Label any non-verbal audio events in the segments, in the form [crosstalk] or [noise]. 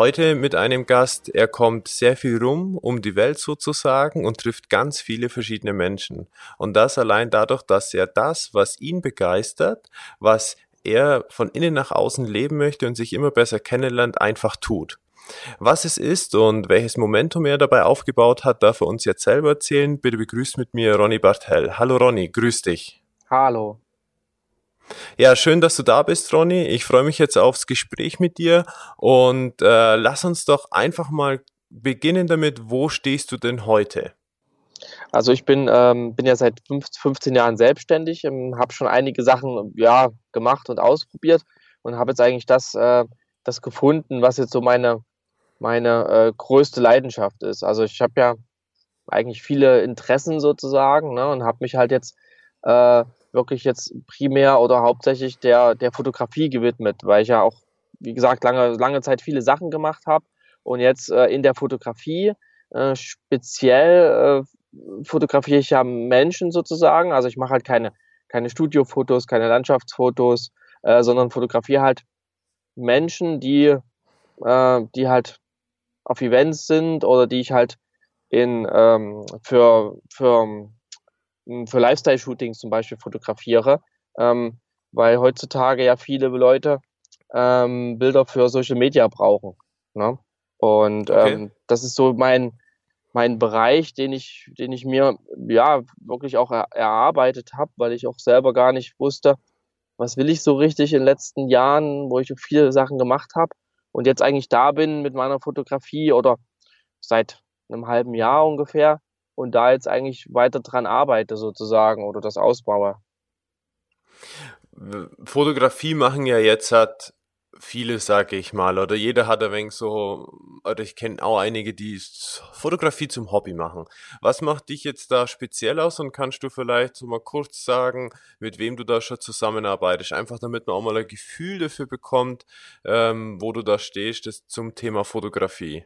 Heute mit einem Gast. Er kommt sehr viel rum um die Welt sozusagen und trifft ganz viele verschiedene Menschen. Und das allein dadurch, dass er das, was ihn begeistert, was er von innen nach außen leben möchte und sich immer besser kennenlernt, einfach tut. Was es ist und welches Momentum er dabei aufgebaut hat, darf er uns jetzt selber erzählen. Bitte begrüßt mit mir Ronny Bartel. Hallo Ronny, grüß dich. Hallo. Ja, schön, dass du da bist, Ronny. Ich freue mich jetzt aufs Gespräch mit dir und äh, lass uns doch einfach mal beginnen damit, wo stehst du denn heute? Also ich bin, ähm, bin ja seit 15 Jahren selbstständig, ähm, habe schon einige Sachen ja, gemacht und ausprobiert und habe jetzt eigentlich das, äh, das gefunden, was jetzt so meine, meine äh, größte Leidenschaft ist. Also ich habe ja eigentlich viele Interessen sozusagen ne, und habe mich halt jetzt äh, wirklich jetzt primär oder hauptsächlich der, der Fotografie gewidmet, weil ich ja auch, wie gesagt, lange, lange Zeit viele Sachen gemacht habe und jetzt äh, in der Fotografie äh, speziell äh, fotografiere ich ja Menschen sozusagen. Also ich mache halt keine, keine Studiofotos, keine Landschaftsfotos, äh, sondern fotografiere halt Menschen, die, äh, die halt auf Events sind oder die ich halt in ähm, für, für für Lifestyle-Shootings zum Beispiel fotografiere, ähm, weil heutzutage ja viele Leute ähm, Bilder für Social Media brauchen. Ne? Und okay. ähm, das ist so mein, mein Bereich, den ich, den ich mir ja wirklich auch er, erarbeitet habe, weil ich auch selber gar nicht wusste, was will ich so richtig in den letzten Jahren, wo ich viele Sachen gemacht habe und jetzt eigentlich da bin mit meiner Fotografie oder seit einem halben Jahr ungefähr und da jetzt eigentlich weiter dran arbeite sozusagen oder das ausbaue. Fotografie machen ja jetzt hat viele, sage ich mal, oder jeder hat ein wenig so, oder ich kenne auch einige, die Fotografie zum Hobby machen. Was macht dich jetzt da speziell aus und kannst du vielleicht so mal kurz sagen, mit wem du da schon zusammenarbeitest? Einfach damit man auch mal ein Gefühl dafür bekommt, ähm, wo du da stehst, das zum Thema Fotografie.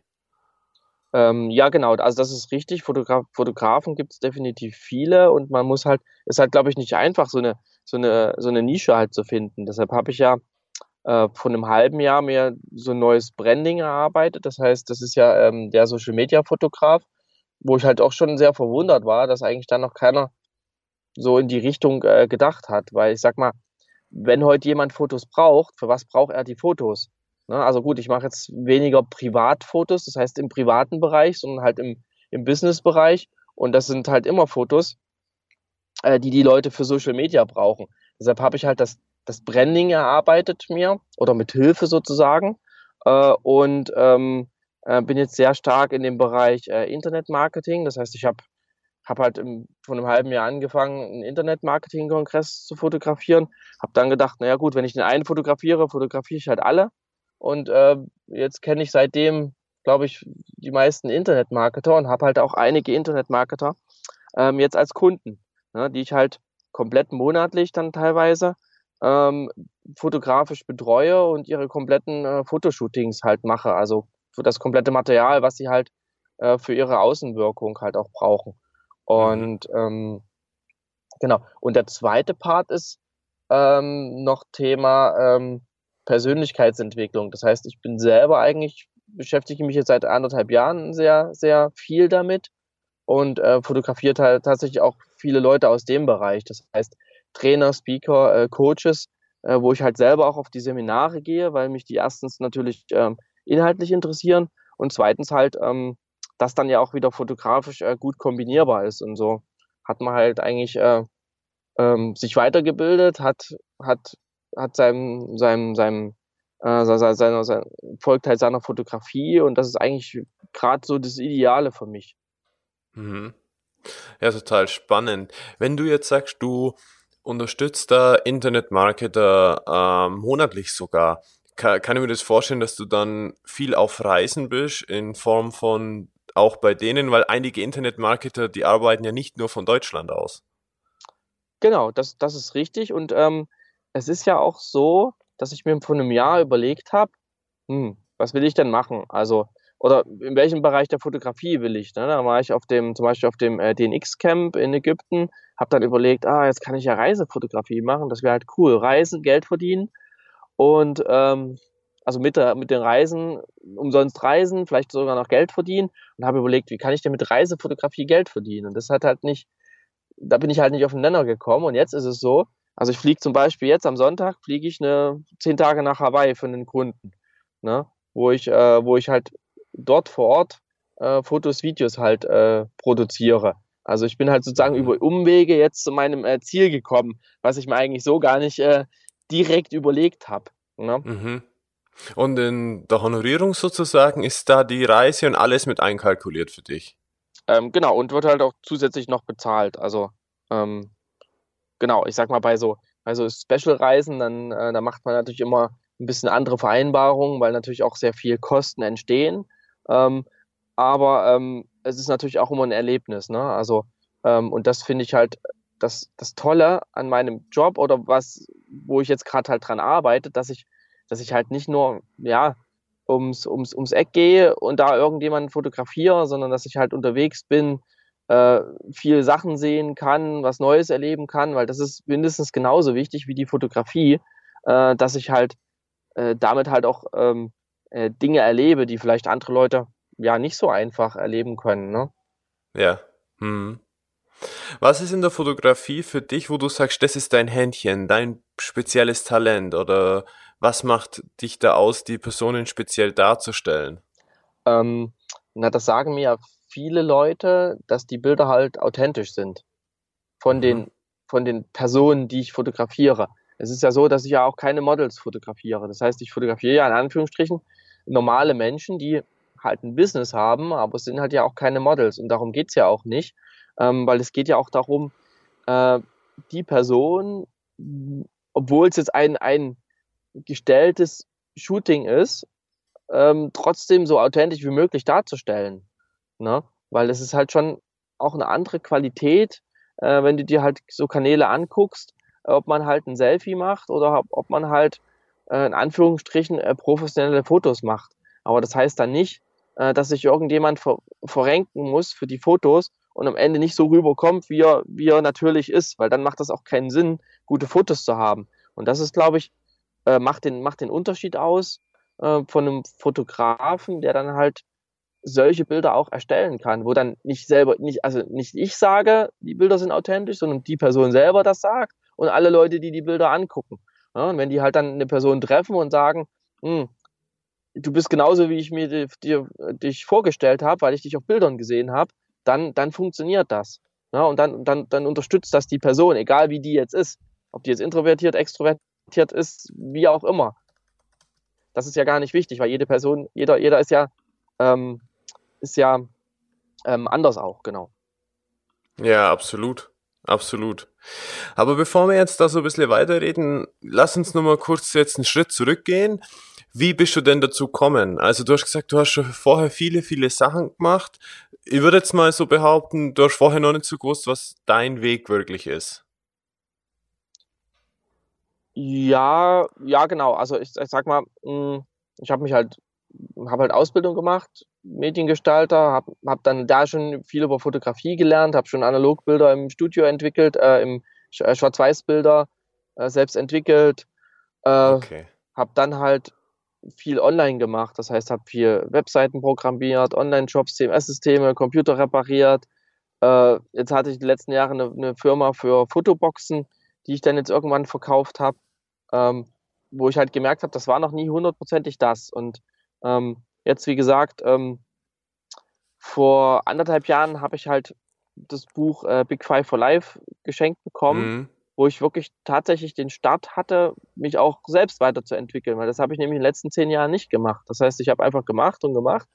Ähm, ja, genau. Also das ist richtig. Fotograf Fotografen gibt es definitiv viele und man muss halt, ist halt, glaube ich, nicht einfach, so eine, so eine, so eine Nische halt zu finden. Deshalb habe ich ja äh, vor einem halben Jahr mir so ein neues Branding erarbeitet. Das heißt, das ist ja ähm, der Social Media Fotograf, wo ich halt auch schon sehr verwundert war, dass eigentlich dann noch keiner so in die Richtung äh, gedacht hat. Weil ich sag mal, wenn heute jemand Fotos braucht, für was braucht er die Fotos? Ne? Also gut, ich mache jetzt weniger Privatfotos, das heißt im privaten Bereich, sondern halt im, im Business-Bereich. Und das sind halt immer Fotos, äh, die die Leute für Social Media brauchen. Deshalb habe ich halt das, das Branding erarbeitet mir oder mit Hilfe sozusagen äh, und ähm, äh, bin jetzt sehr stark in dem Bereich äh, Internetmarketing. Das heißt, ich habe hab halt im, vor einem halben Jahr angefangen, einen Internetmarketing-Kongress zu fotografieren. Habe dann gedacht, naja gut, wenn ich den einen fotografiere, fotografiere ich halt alle. Und äh, jetzt kenne ich seitdem, glaube ich, die meisten Internetmarketer und habe halt auch einige Internetmarketer ähm, jetzt als Kunden, ne, die ich halt komplett monatlich dann teilweise ähm, fotografisch betreue und ihre kompletten äh, Fotoshootings halt mache. Also für das komplette Material, was sie halt äh, für ihre Außenwirkung halt auch brauchen. Mhm. Und ähm, genau. Und der zweite Part ist ähm, noch Thema ähm, Persönlichkeitsentwicklung. Das heißt, ich bin selber eigentlich, beschäftige mich jetzt seit anderthalb Jahren sehr, sehr viel damit und äh, fotografiere halt tatsächlich auch viele Leute aus dem Bereich. Das heißt, Trainer, Speaker, äh, Coaches, äh, wo ich halt selber auch auf die Seminare gehe, weil mich die erstens natürlich ähm, inhaltlich interessieren und zweitens halt, ähm, das dann ja auch wieder fotografisch äh, gut kombinierbar ist. Und so hat man halt eigentlich äh, ähm, sich weitergebildet, hat, hat hat seinem, seinem, seinem, äh, seiner, seiner, seiner, folgt halt seiner Fotografie und das ist eigentlich gerade so das Ideale für mich. Mhm. Ja, total spannend. Wenn du jetzt sagst, du unterstützt da Internetmarketer äh, monatlich sogar, kann, kann ich mir das vorstellen, dass du dann viel auf Reisen bist, in Form von auch bei denen, weil einige Internetmarketer, die arbeiten ja nicht nur von Deutschland aus. Genau, das, das ist richtig. Und ähm, es ist ja auch so, dass ich mir vor einem Jahr überlegt habe, hm, was will ich denn machen? Also, oder in welchem Bereich der Fotografie will ich? Ne? Da war ich auf dem, zum Beispiel auf dem äh, DNX-Camp in Ägypten, habe dann überlegt, ah, jetzt kann ich ja Reisefotografie machen, das wäre halt cool. Reisen, Geld verdienen und ähm, also mit, mit den Reisen, umsonst reisen, vielleicht sogar noch Geld verdienen und habe überlegt, wie kann ich denn mit Reisefotografie Geld verdienen? Und das hat halt nicht, da bin ich halt nicht auf den Nenner gekommen. Und jetzt ist es so, also ich fliege zum Beispiel jetzt am Sonntag, fliege ich eine, zehn Tage nach Hawaii für einen Kunden, ne? wo, ich, äh, wo ich halt dort vor Ort äh, Fotos, Videos halt äh, produziere. Also ich bin halt sozusagen mhm. über Umwege jetzt zu meinem äh, Ziel gekommen, was ich mir eigentlich so gar nicht äh, direkt überlegt habe. Ne? Mhm. Und in der Honorierung sozusagen ist da die Reise und alles mit einkalkuliert für dich? Ähm, genau, und wird halt auch zusätzlich noch bezahlt. Also, ähm, genau, ich sag mal, bei so, bei so Special-Reisen, dann äh, da macht man natürlich immer ein bisschen andere Vereinbarungen, weil natürlich auch sehr viel Kosten entstehen. Ähm, aber ähm, es ist natürlich auch immer ein Erlebnis. Ne? Also, ähm, und das finde ich halt das, das Tolle an meinem Job oder was, wo ich jetzt gerade halt dran arbeite, dass ich dass ich halt nicht nur, ja, ums, ums, ums Eck gehe und da irgendjemanden fotografiere, sondern dass ich halt unterwegs bin, äh, viel Sachen sehen kann, was Neues erleben kann, weil das ist mindestens genauso wichtig wie die Fotografie, äh, dass ich halt äh, damit halt auch ähm, äh, Dinge erlebe, die vielleicht andere Leute ja nicht so einfach erleben können. Ne? Ja. Hm. Was ist in der Fotografie für dich, wo du sagst, das ist dein Händchen, dein spezielles Talent oder was macht dich da aus, die Personen speziell darzustellen? Ähm, na, das sagen mir ja viele Leute, dass die Bilder halt authentisch sind von mhm. den von den Personen, die ich fotografiere. Es ist ja so, dass ich ja auch keine Models fotografiere. Das heißt, ich fotografiere ja in Anführungsstrichen normale Menschen, die halt ein Business haben, aber es sind halt ja auch keine Models. Und darum geht es ja auch nicht, ähm, weil es geht ja auch darum, äh, die Person, obwohl es jetzt ein, ein gestelltes Shooting ist, ähm, trotzdem so authentisch wie möglich darzustellen. Ne? Weil es ist halt schon auch eine andere Qualität, äh, wenn du dir halt so Kanäle anguckst, ob man halt ein Selfie macht oder ob man halt äh, in Anführungsstrichen äh, professionelle Fotos macht. Aber das heißt dann nicht, äh, dass sich irgendjemand ver verrenken muss für die Fotos und am Ende nicht so rüberkommt, wie er, wie er natürlich ist, weil dann macht das auch keinen Sinn, gute Fotos zu haben. Und das ist, glaube ich, äh, macht, den, macht den Unterschied aus äh, von einem Fotografen, der dann halt solche Bilder auch erstellen kann, wo dann nicht selber, nicht, also nicht ich sage, die Bilder sind authentisch, sondern die Person selber das sagt und alle Leute, die die Bilder angucken. Ja, und wenn die halt dann eine Person treffen und sagen, hm, du bist genauso, wie ich mir dir, dir, dich vorgestellt habe, weil ich dich auf Bildern gesehen habe, dann, dann funktioniert das. Ja, und dann, dann, dann unterstützt das die Person, egal wie die jetzt ist. Ob die jetzt introvertiert, extrovertiert ist, wie auch immer. Das ist ja gar nicht wichtig, weil jede Person, jeder, jeder ist ja, ähm, ist ja ähm, anders auch, genau. Ja, absolut. Absolut. Aber bevor wir jetzt da so ein bisschen weiterreden, lass uns nochmal kurz jetzt einen Schritt zurückgehen. Wie bist du denn dazu gekommen? Also du hast gesagt, du hast schon vorher viele, viele Sachen gemacht. Ich würde jetzt mal so behaupten, du hast vorher noch nicht so gewusst, was dein Weg wirklich ist. Ja, ja, genau. Also ich, ich sag mal, hm, ich habe mich halt, habe halt Ausbildung gemacht, Mediengestalter, habe hab dann da schon viel über Fotografie gelernt, habe schon Analogbilder im Studio entwickelt, äh, im äh, Schwarz-Weiß-Bilder äh, selbst entwickelt, äh, okay. habe dann halt viel online gemacht, das heißt, habe viel Webseiten programmiert, Online-Shops, CMS-Systeme, Computer repariert. Äh, jetzt hatte ich die letzten Jahre eine, eine Firma für Fotoboxen, die ich dann jetzt irgendwann verkauft habe ähm, wo ich halt gemerkt habe, das war noch nie hundertprozentig das. Und ähm, jetzt, wie gesagt, ähm, vor anderthalb Jahren habe ich halt das Buch äh, Big Five for Life geschenkt bekommen, mhm. wo ich wirklich tatsächlich den Start hatte, mich auch selbst weiterzuentwickeln, weil das habe ich nämlich in den letzten zehn Jahren nicht gemacht. Das heißt, ich habe einfach gemacht und gemacht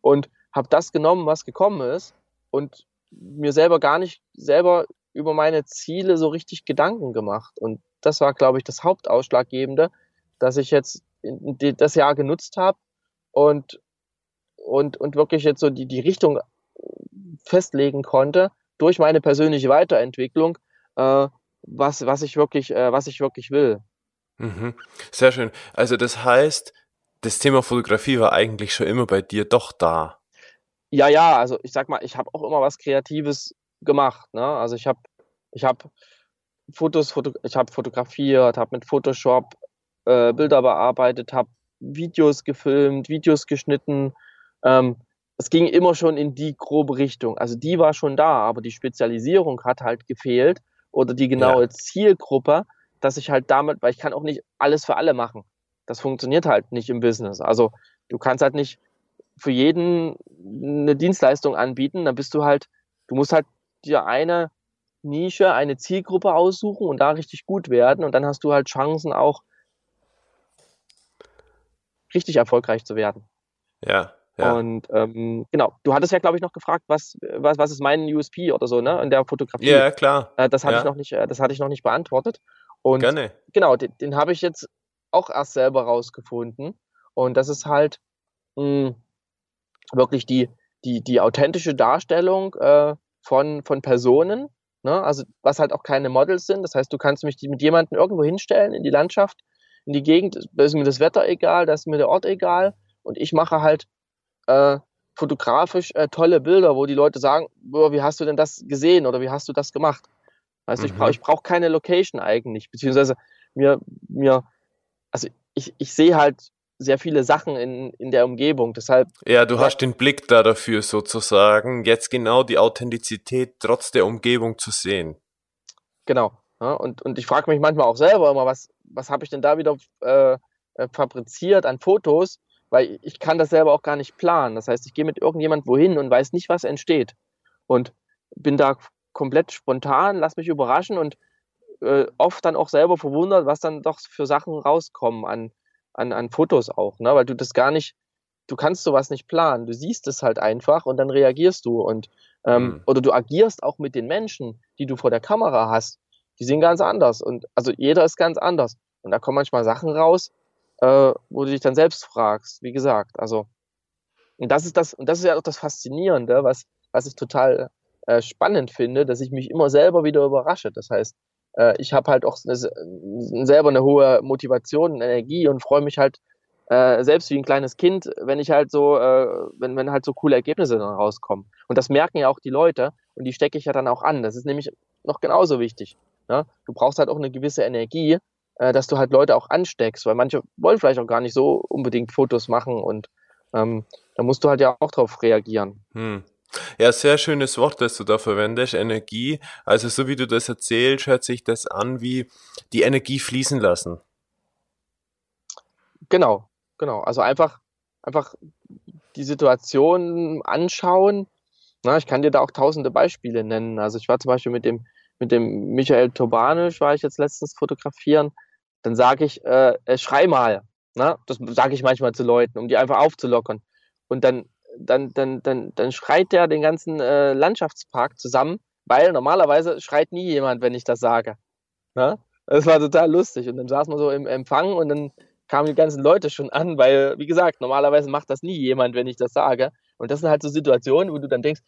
und habe das genommen, was gekommen ist und mir selber gar nicht selber über meine Ziele so richtig Gedanken gemacht. Und das war, glaube ich, das Hauptausschlaggebende, dass ich jetzt das Jahr genutzt habe und, und, und wirklich jetzt so die, die Richtung festlegen konnte durch meine persönliche Weiterentwicklung, äh, was, was ich wirklich, äh, was ich wirklich will. Mhm. Sehr schön. Also das heißt, das Thema Fotografie war eigentlich schon immer bei dir doch da. Ja, ja, also ich sag mal, ich habe auch immer was Kreatives gemacht. Ne? Also ich habe ich hab Fotos, Foto, ich habe fotografiert, habe mit Photoshop äh, Bilder bearbeitet, habe Videos gefilmt, Videos geschnitten. Ähm, es ging immer schon in die grobe Richtung. Also die war schon da, aber die Spezialisierung hat halt gefehlt oder die genaue ja. Zielgruppe, dass ich halt damit, weil ich kann auch nicht alles für alle machen. Das funktioniert halt nicht im Business. Also du kannst halt nicht für jeden eine Dienstleistung anbieten, dann bist du halt, du musst halt dir eine Nische, eine Zielgruppe aussuchen und da richtig gut werden und dann hast du halt Chancen auch richtig erfolgreich zu werden. Ja. ja. Und ähm, genau, du hattest ja, glaube ich, noch gefragt, was, was, was ist mein USP oder so, ne, in der Fotografie. Ja, klar. Äh, das hatte ja. ich noch nicht, äh, das hatte ich noch nicht beantwortet. Und Gerne. genau, den, den habe ich jetzt auch erst selber rausgefunden. Und das ist halt mh, hm, wirklich die, die, die authentische Darstellung äh, von, von Personen, ne? also was halt auch keine Models sind. Das heißt, du kannst mich mit jemandem irgendwo hinstellen in die Landschaft, in die Gegend, da ist mir das Wetter egal, da ist mir der Ort egal und ich mache halt äh, fotografisch äh, tolle Bilder, wo die Leute sagen, boah, wie hast du denn das gesehen oder wie hast du das gemacht? Weißt mhm. du, ich brauche ich brauch keine Location eigentlich, beziehungsweise mir, mir also ich, ich sehe halt sehr viele Sachen in, in der Umgebung. Deshalb. Ja, du hast den Blick da dafür sozusagen, jetzt genau die Authentizität trotz der Umgebung zu sehen. Genau. Ja, und, und ich frage mich manchmal auch selber immer, was, was habe ich denn da wieder äh, äh, fabriziert an Fotos, weil ich kann das selber auch gar nicht planen. Das heißt, ich gehe mit irgendjemand wohin und weiß nicht, was entsteht. Und bin da komplett spontan, lass mich überraschen und äh, oft dann auch selber verwundert, was dann doch für Sachen rauskommen an, an, an Fotos auch, ne? weil du das gar nicht, du kannst sowas nicht planen. Du siehst es halt einfach und dann reagierst du und ähm, mhm. oder du agierst auch mit den Menschen, die du vor der Kamera hast. Die sind ganz anders und also jeder ist ganz anders und da kommen manchmal Sachen raus, äh, wo du dich dann selbst fragst. Wie gesagt, also und das ist das und das ist ja auch das Faszinierende, was was ich total äh, spannend finde, dass ich mich immer selber wieder überrasche. Das heißt, äh, ich habe halt auch eine, selber eine hohe Motivation und Energie und freue mich halt äh, selbst wie ein kleines Kind, wenn ich halt so, äh, wenn, wenn halt so coole Ergebnisse dann rauskommen. Und das merken ja auch die Leute und die stecke ich ja dann auch an. Das ist nämlich noch genauso wichtig. Ne? Du brauchst halt auch eine gewisse Energie, äh, dass du halt Leute auch ansteckst, weil manche wollen vielleicht auch gar nicht so unbedingt Fotos machen und ähm, da musst du halt ja auch drauf reagieren. Hm. Ja, sehr schönes Wort, das du da verwendest, Energie. Also so wie du das erzählst, hört sich das an wie die Energie fließen lassen. Genau, genau. Also einfach, einfach die Situation anschauen. Na, ich kann dir da auch tausende Beispiele nennen. Also ich war zum Beispiel mit dem, mit dem Michael Turbanisch, war ich jetzt letztens fotografieren. Dann sage ich, äh, äh, schrei mal. Na? Das sage ich manchmal zu Leuten, um die einfach aufzulockern. Und dann dann, dann, dann, dann schreit der den ganzen äh, Landschaftspark zusammen, weil normalerweise schreit nie jemand, wenn ich das sage. Na? Das war total lustig. Und dann saß man so im Empfang und dann kamen die ganzen Leute schon an, weil, wie gesagt, normalerweise macht das nie jemand, wenn ich das sage. Und das sind halt so Situationen, wo du dann denkst,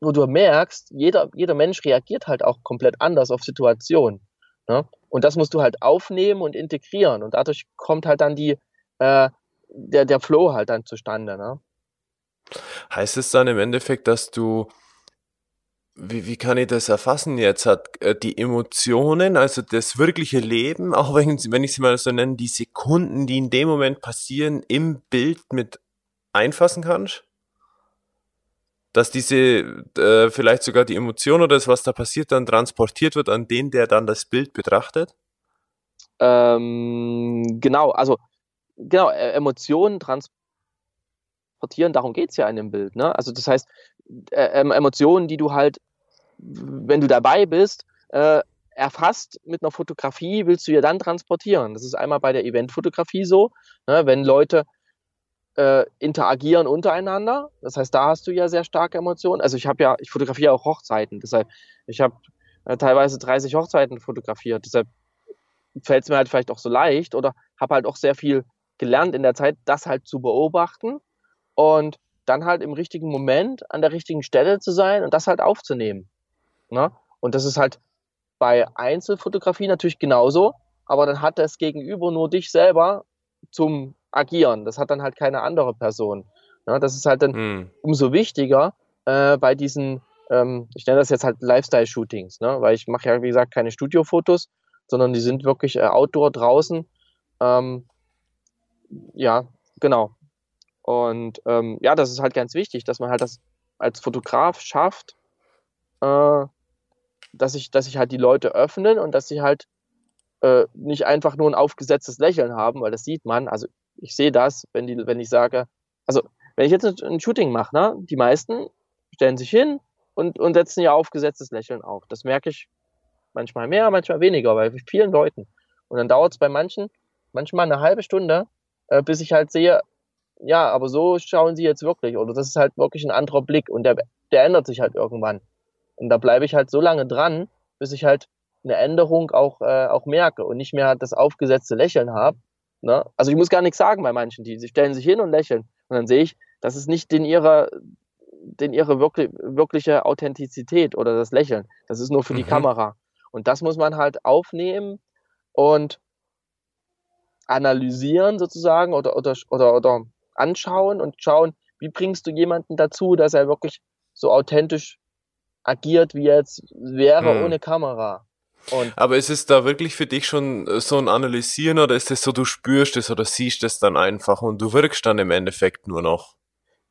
wo du merkst, jeder, jeder Mensch reagiert halt auch komplett anders auf Situationen. Ne? Und das musst du halt aufnehmen und integrieren. Und dadurch kommt halt dann die, äh, der, der Flow halt dann zustande. Ne? Heißt es dann im Endeffekt, dass du, wie, wie kann ich das erfassen jetzt, hat äh, die Emotionen, also das wirkliche Leben, auch wenn, wenn ich sie mal so nenne, die Sekunden, die in dem Moment passieren, im Bild mit einfassen kannst? Dass diese, äh, vielleicht sogar die Emotion oder das, was da passiert, dann transportiert wird an den, der dann das Bild betrachtet? Ähm, genau, also genau, e-, Emotionen transportieren transportieren, darum geht es ja in dem Bild. Ne? Also das heißt, äh, ähm, Emotionen, die du halt, wenn du dabei bist, äh, erfasst mit einer Fotografie, willst du ja dann transportieren. Das ist einmal bei der Eventfotografie so, ne? wenn Leute äh, interagieren untereinander. Das heißt, da hast du ja sehr starke Emotionen. Also ich habe ja, ich fotografiere auch Hochzeiten. Deshalb, ich habe äh, teilweise 30 Hochzeiten fotografiert. Deshalb fällt es mir halt vielleicht auch so leicht oder habe halt auch sehr viel gelernt in der Zeit, das halt zu beobachten und dann halt im richtigen Moment an der richtigen Stelle zu sein und das halt aufzunehmen. Ne? Und das ist halt bei Einzelfotografie natürlich genauso, aber dann hat das Gegenüber nur dich selber zum Agieren. Das hat dann halt keine andere Person. Ne? Das ist halt dann hm. umso wichtiger äh, bei diesen, ähm, ich nenne das jetzt halt Lifestyle-Shootings, ne? weil ich mache ja, wie gesagt, keine Studiofotos, sondern die sind wirklich äh, outdoor draußen. Ähm, ja, genau. Und ähm, ja, das ist halt ganz wichtig, dass man halt das als Fotograf schafft, äh, dass sich dass ich halt die Leute öffnen und dass sie halt äh, nicht einfach nur ein aufgesetztes Lächeln haben, weil das sieht man. Also ich sehe das, wenn die, wenn ich sage, also wenn ich jetzt ein, Shooting mache, ne, die meisten stellen sich hin und, und setzen ihr aufgesetztes Lächeln auf. Das merke ich manchmal mehr, manchmal weniger, bei vielen Leuten. Und dann dauert es bei manchen manchmal eine halbe Stunde, äh, bis ich halt sehe, ja, aber so schauen sie jetzt wirklich. Oder das ist halt wirklich ein anderer Blick und der, der ändert sich halt irgendwann. Und da bleibe ich halt so lange dran, bis ich halt eine Änderung auch, äh, auch merke und nicht mehr das aufgesetzte Lächeln habe. Ne? Also ich muss gar nichts sagen bei manchen, die, die stellen sich hin und lächeln. Und dann sehe ich, das ist nicht in ihrer, in ihre wirklich, wirkliche Authentizität oder das Lächeln. Das ist nur für mhm. die Kamera. Und das muss man halt aufnehmen und analysieren sozusagen oder, oder, oder, oder anschauen und schauen, wie bringst du jemanden dazu, dass er wirklich so authentisch agiert, wie er jetzt wäre mhm. ohne Kamera. Und Aber ist es da wirklich für dich schon äh, so ein Analysieren oder ist es so, du spürst es oder siehst es dann einfach und du wirkst dann im Endeffekt nur noch?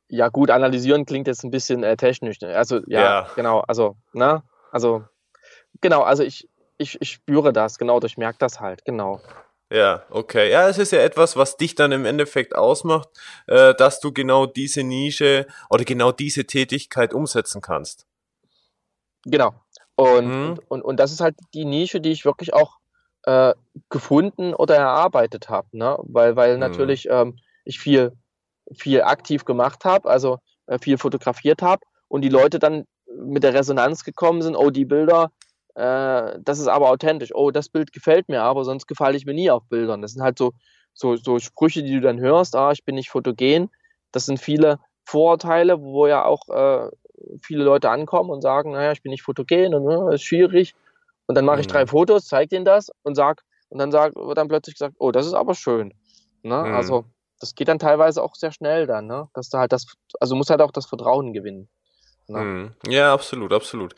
Ja, gut, analysieren klingt jetzt ein bisschen äh, technisch. Ne? Also, ja, ja, genau, also, ne, also, genau, also ich, ich, ich spüre das, genau, ich merke das halt, genau. Ja, okay. Ja, es ist ja etwas, was dich dann im Endeffekt ausmacht, äh, dass du genau diese Nische oder genau diese Tätigkeit umsetzen kannst. Genau, und, mhm. und, und, das ist halt die Nische, die ich wirklich auch äh, gefunden oder erarbeitet habe, ne? Weil, weil mhm. natürlich ähm, ich viel, viel aktiv gemacht habe, also äh, viel fotografiert habe und die Leute dann mit der Resonanz gekommen sind, oh, die Bilder, äh, das ist aber authentisch, oh, das Bild gefällt mir aber, sonst gefalle ich mir nie auf Bildern. Das sind halt so, so, so Sprüche, die du dann hörst, ah, ich bin nicht fotogen. Das sind viele Vorurteile, wo ja auch äh, viele Leute ankommen und sagen, naja, ich bin nicht fotogen und ne, ist schwierig. Und dann mache ich drei mhm. Fotos, zeige denen das und sag, und dann sag, wird dann plötzlich gesagt, oh, das ist aber schön. Ne? Mhm. Also das geht dann teilweise auch sehr schnell dann, ne? Dass du halt das, also musst halt auch das Vertrauen gewinnen. Ne? Mhm. Ja, absolut, absolut.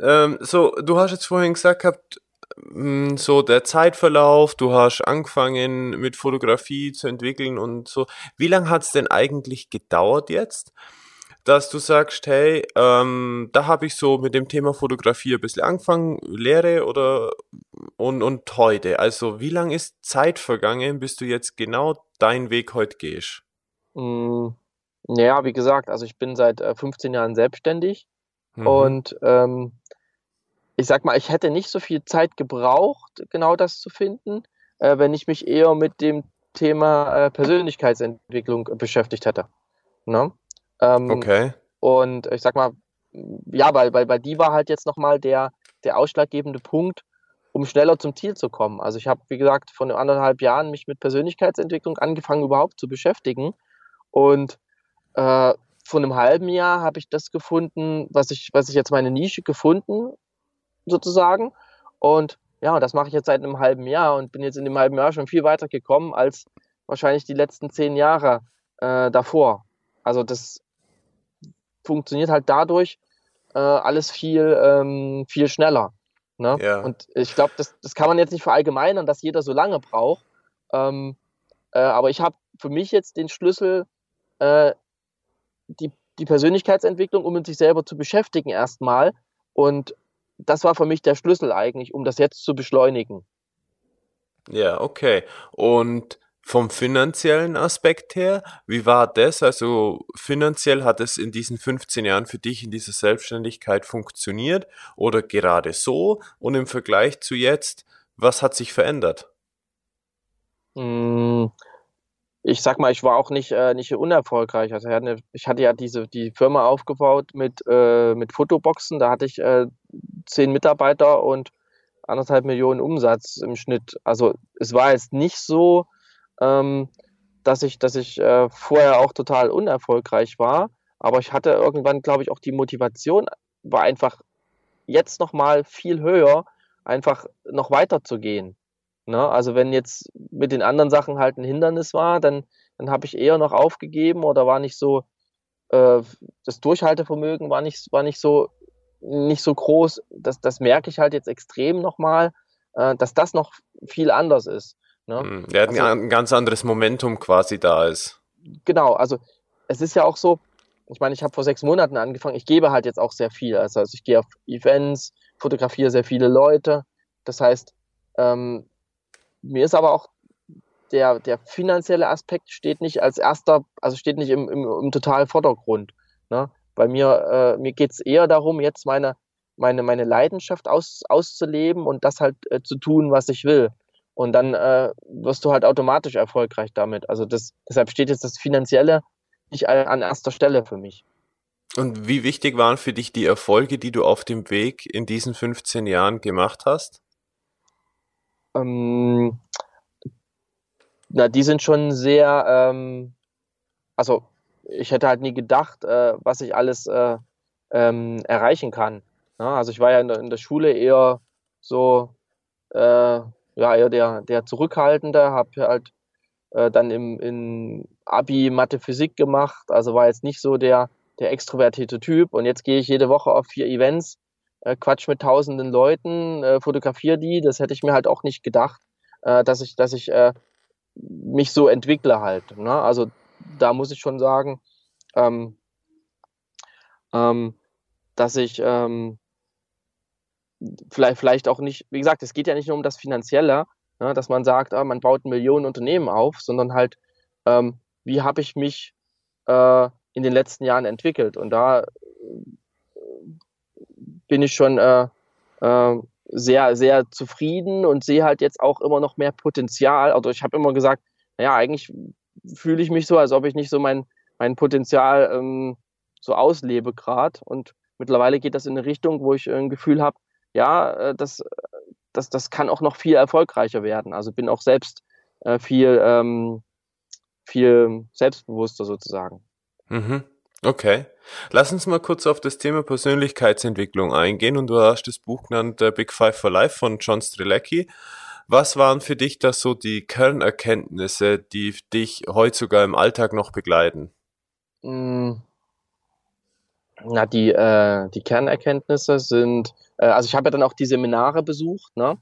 Ähm, so, du hast jetzt vorhin gesagt gehabt, hm, so der Zeitverlauf, du hast angefangen mit Fotografie zu entwickeln und so. Wie lange hat es denn eigentlich gedauert jetzt? Dass du sagst, hey, ähm, da habe ich so mit dem Thema Fotografie ein bisschen angefangen, Lehre oder und, und heute. Also wie lange ist Zeit vergangen, bis du jetzt genau deinen Weg heute gehst? Mm, ja, wie gesagt, also ich bin seit 15 äh, Jahren selbstständig mhm. und ähm, ich sag mal, ich hätte nicht so viel Zeit gebraucht, genau das zu finden, äh, wenn ich mich eher mit dem Thema äh, Persönlichkeitsentwicklung beschäftigt hätte. Ne? Ähm, okay. Und ich sag mal, ja, weil, weil bei die war halt jetzt nochmal der, der ausschlaggebende Punkt, um schneller zum Ziel zu kommen. Also ich habe, wie gesagt, vor anderthalb Jahren mich mit Persönlichkeitsentwicklung angefangen überhaupt zu beschäftigen. Und äh, vor einem halben Jahr habe ich das gefunden, was ich, was ich jetzt meine Nische gefunden, sozusagen. Und ja, das mache ich jetzt seit einem halben Jahr und bin jetzt in dem halben Jahr schon viel weiter gekommen als wahrscheinlich die letzten zehn Jahre äh, davor. Also das funktioniert halt dadurch äh, alles viel, ähm, viel schneller. Ne? Ja. Und ich glaube, das, das kann man jetzt nicht verallgemeinern, dass jeder so lange braucht. Ähm, äh, aber ich habe für mich jetzt den Schlüssel, äh, die, die Persönlichkeitsentwicklung, um mit sich selber zu beschäftigen erstmal. Und das war für mich der Schlüssel eigentlich, um das jetzt zu beschleunigen. Ja, okay. Und vom finanziellen Aspekt her, wie war das? Also finanziell hat es in diesen 15 Jahren für dich in dieser Selbstständigkeit funktioniert oder gerade so? Und im Vergleich zu jetzt, was hat sich verändert? Hm, ich sag mal, ich war auch nicht, äh, nicht unerfolgreich. Also ich hatte ja diese, die Firma aufgebaut mit, äh, mit Fotoboxen. Da hatte ich äh, zehn Mitarbeiter und anderthalb Millionen Umsatz im Schnitt. Also es war jetzt nicht so, ähm, dass ich, dass ich äh, vorher auch total unerfolgreich war, aber ich hatte irgendwann, glaube ich, auch die Motivation, war einfach jetzt nochmal viel höher, einfach noch weiter zu gehen. Ne? Also wenn jetzt mit den anderen Sachen halt ein Hindernis war, dann, dann habe ich eher noch aufgegeben oder war nicht so, äh, das Durchhaltevermögen war nicht, war nicht so, nicht so groß. Das, das merke ich halt jetzt extrem nochmal, äh, dass das noch viel anders ist. Ne? Hm, ja, also, ein ganz anderes Momentum quasi da ist. Genau, also es ist ja auch so, ich meine, ich habe vor sechs Monaten angefangen, ich gebe halt jetzt auch sehr viel. Also, also ich gehe auf Events, fotografiere sehr viele Leute. Das heißt, ähm, mir ist aber auch der, der finanzielle Aspekt steht nicht als erster, also steht nicht im, im, im totalen Vordergrund. Ne? Bei mir, äh, mir geht es eher darum, jetzt meine, meine, meine Leidenschaft aus, auszuleben und das halt äh, zu tun, was ich will. Und dann äh, wirst du halt automatisch erfolgreich damit. Also das, deshalb steht jetzt das Finanzielle nicht an erster Stelle für mich. Und wie wichtig waren für dich die Erfolge, die du auf dem Weg in diesen 15 Jahren gemacht hast? Ähm, na, die sind schon sehr, ähm, also ich hätte halt nie gedacht, äh, was ich alles äh, ähm, erreichen kann. Ja, also ich war ja in der, in der Schule eher so, äh, ja, eher der, der Zurückhaltende, habe halt äh, dann im in Abi Mathe Physik gemacht, also war jetzt nicht so der, der extrovertierte Typ und jetzt gehe ich jede Woche auf vier Events, äh, quatsch mit tausenden Leuten, äh, fotografiere die, das hätte ich mir halt auch nicht gedacht, äh, dass ich, dass ich äh, mich so entwickle halt. Ne? Also da muss ich schon sagen, ähm, ähm, dass ich ähm, vielleicht, vielleicht auch nicht, wie gesagt, es geht ja nicht nur um das Finanzielle, ne, dass man sagt, ah, man baut ein Millionenunternehmen auf, sondern halt, ähm, wie habe ich mich äh, in den letzten Jahren entwickelt? Und da äh, bin ich schon äh, äh, sehr, sehr zufrieden und sehe halt jetzt auch immer noch mehr Potenzial. Also ich habe immer gesagt, naja, eigentlich fühle ich mich so, als ob ich nicht so mein, mein Potenzial ähm, so auslebe gerade. Und mittlerweile geht das in eine Richtung, wo ich ein Gefühl habe, ja, äh, das, das, das kann auch noch viel erfolgreicher werden. Also bin auch selbst äh, viel, ähm, viel selbstbewusster sozusagen. Mhm. Okay. Lass uns mal kurz auf das Thema Persönlichkeitsentwicklung eingehen und du hast das Buch genannt äh, Big Five for Life von John Strelecki. Was waren für dich das so die Kernerkenntnisse, die dich heute sogar im Alltag noch begleiten? Mm. Na, die, äh, die Kernerkenntnisse sind, äh, also ich habe ja dann auch die Seminare besucht, ne?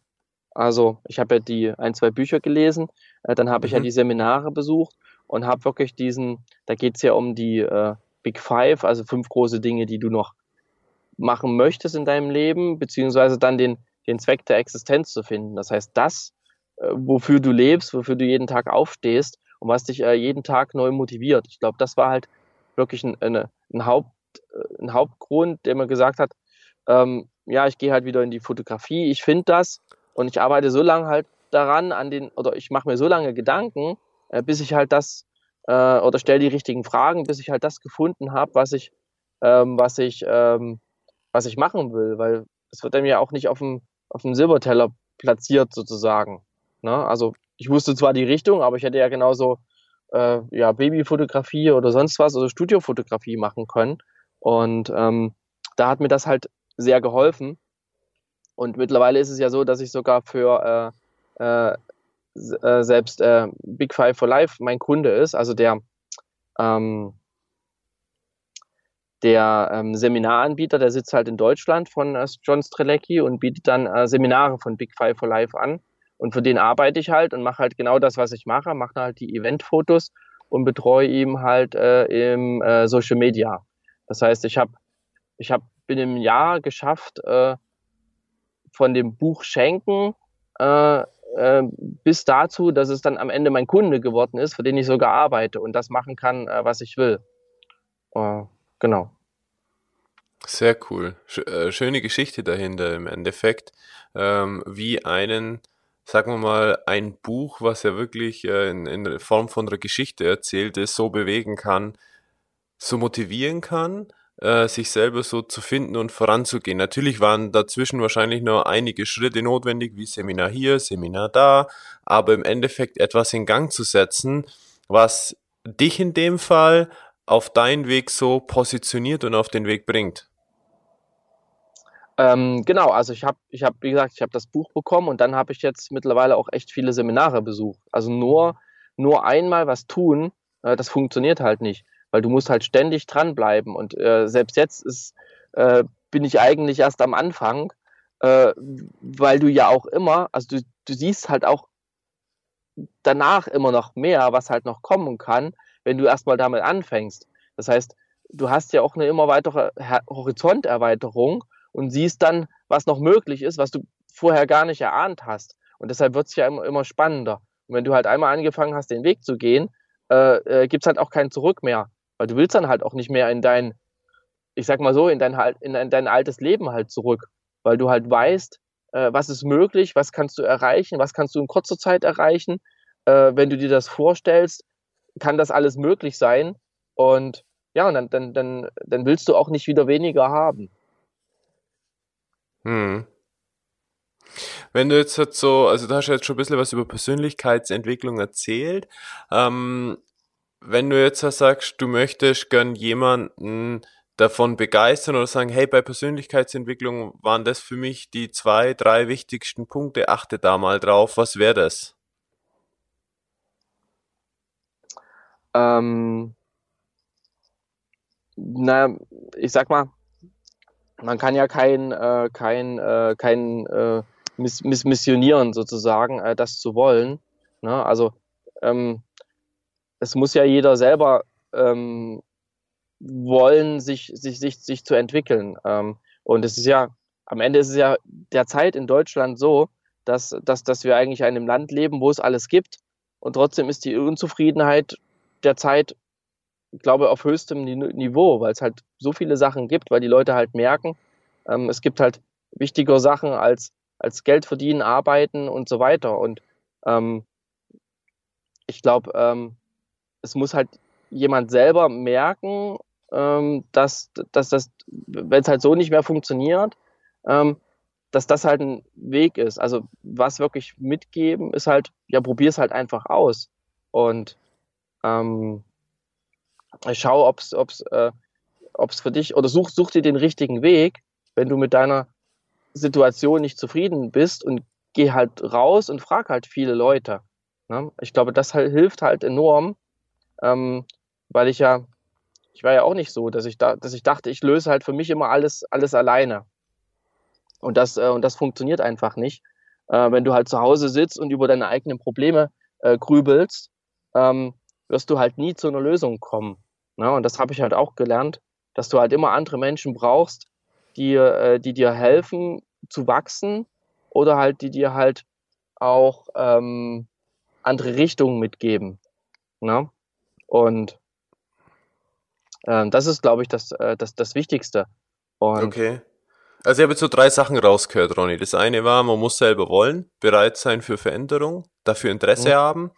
Also ich habe ja die ein, zwei Bücher gelesen, äh, dann habe ich ja mhm. die Seminare besucht und habe wirklich diesen, da geht es ja um die äh, Big Five, also fünf große Dinge, die du noch machen möchtest in deinem Leben, beziehungsweise dann den, den Zweck der Existenz zu finden. Das heißt, das, äh, wofür du lebst, wofür du jeden Tag aufstehst und was dich äh, jeden Tag neu motiviert. Ich glaube, das war halt wirklich ein, eine, ein, Haupt, ein Hauptgrund, der mir gesagt hat, ähm, ja, ich gehe halt wieder in die Fotografie, ich finde das und ich arbeite so lange halt daran, an den, oder ich mache mir so lange Gedanken, äh, bis ich halt das äh, oder stelle die richtigen Fragen, bis ich halt das gefunden habe, was ich, ähm, was ich, ähm, was ich machen will, weil es wird dann ja auch nicht auf dem, auf dem Silberteller platziert sozusagen. Ne? Also ich wusste zwar die Richtung, aber ich hätte ja genauso äh, ja, Babyfotografie oder sonst was, also Studiofotografie machen können. Und ähm, da hat mir das halt sehr geholfen. Und mittlerweile ist es ja so, dass ich sogar für äh, äh, äh, selbst äh, Big Five for Life mein Kunde ist, also der, ähm, der ähm, Seminaranbieter, der sitzt halt in Deutschland von äh, John Strelecki und bietet dann äh, Seminare von Big Five for Life an. Und für den arbeite ich halt und mache halt genau das, was ich mache, mache halt die Eventfotos und betreue ihm halt äh, im äh, Social Media. Das heißt, ich habe ich hab, bin im Jahr geschafft, äh, von dem Buch Schenken äh, äh, bis dazu, dass es dann am Ende mein Kunde geworden ist, für den ich sogar arbeite und das machen kann, äh, was ich will. Äh, genau. Sehr cool. Äh, schöne Geschichte dahinter im Endeffekt, ähm, wie einen, sagen wir mal, ein Buch, was ja wirklich äh, in, in Form von einer Geschichte erzählt ist, so bewegen kann, so motivieren kann, äh, sich selber so zu finden und voranzugehen. Natürlich waren dazwischen wahrscheinlich nur einige Schritte notwendig, wie Seminar hier, Seminar da, aber im Endeffekt etwas in Gang zu setzen, was dich in dem Fall auf deinen Weg so positioniert und auf den Weg bringt? Ähm, genau, also ich habe, ich habe, wie gesagt, ich habe das Buch bekommen und dann habe ich jetzt mittlerweile auch echt viele Seminare besucht. Also nur, nur einmal was tun, äh, das funktioniert halt nicht, weil du musst halt ständig dranbleiben und äh, selbst jetzt ist, äh, bin ich eigentlich erst am Anfang, äh, weil du ja auch immer, also du, du siehst halt auch danach immer noch mehr, was halt noch kommen kann, wenn du erstmal damit anfängst. Das heißt, du hast ja auch eine immer weitere Horizonterweiterung und siehst dann, was noch möglich ist, was du vorher gar nicht erahnt hast. Und deshalb wird es ja immer, immer spannender. Und wenn du halt einmal angefangen hast, den Weg zu gehen, äh, äh, gibt es halt auch kein Zurück mehr. Weil du willst dann halt auch nicht mehr in dein, ich sag mal so, in dein, in dein altes Leben halt zurück. Weil du halt weißt, äh, was ist möglich, was kannst du erreichen, was kannst du in kurzer Zeit erreichen. Äh, wenn du dir das vorstellst, kann das alles möglich sein. Und ja, und dann, dann, dann, dann willst du auch nicht wieder weniger haben. Hm. Wenn du jetzt halt so, also du hast jetzt schon ein bisschen was über Persönlichkeitsentwicklung erzählt. Ähm, wenn du jetzt sagst, du möchtest gern jemanden davon begeistern oder sagen, hey, bei Persönlichkeitsentwicklung waren das für mich die zwei, drei wichtigsten Punkte, achte da mal drauf, was wäre das? Ähm, na, ich sag mal, man kann ja kein, äh, kein, äh, kein äh, miss miss missionieren sozusagen, äh, das zu wollen. Ne? Also ähm, es muss ja jeder selber ähm, wollen, sich, sich, sich, sich zu entwickeln. Ähm, und es ist ja, am Ende ist es ja derzeit in Deutschland so, dass, dass, dass wir eigentlich in einem Land leben, wo es alles gibt. Und trotzdem ist die Unzufriedenheit derzeit ich glaube, auf höchstem Niveau, weil es halt so viele Sachen gibt, weil die Leute halt merken, ähm, es gibt halt wichtigere Sachen als, als Geld verdienen, arbeiten und so weiter. Und ähm, ich glaube, ähm, es muss halt jemand selber merken, ähm, dass, dass das, wenn es halt so nicht mehr funktioniert, ähm, dass das halt ein Weg ist. Also was wirklich mitgeben ist halt, ja, probier es halt einfach aus. Und ähm, schau, ob es ob's, äh, ob's für dich oder such, such dir den richtigen Weg, wenn du mit deiner Situation nicht zufrieden bist und geh halt raus und frag halt viele Leute. Ne? Ich glaube, das halt, hilft halt enorm, ähm, weil ich ja, ich war ja auch nicht so, dass ich da, dass ich dachte, ich löse halt für mich immer alles, alles alleine. Und das, äh, und das funktioniert einfach nicht. Äh, wenn du halt zu Hause sitzt und über deine eigenen Probleme äh, grübelst, ähm, wirst du halt nie zu einer Lösung kommen. Ne? Und das habe ich halt auch gelernt, dass du halt immer andere Menschen brauchst, die, äh, die dir helfen zu wachsen oder halt, die dir halt auch ähm, andere Richtungen mitgeben. Ne? Und äh, das ist, glaube ich, das, äh, das, das Wichtigste. Und okay. Also ich habe jetzt so drei Sachen rausgehört, Ronny. Das eine war, man muss selber wollen, bereit sein für Veränderung, dafür Interesse mhm. haben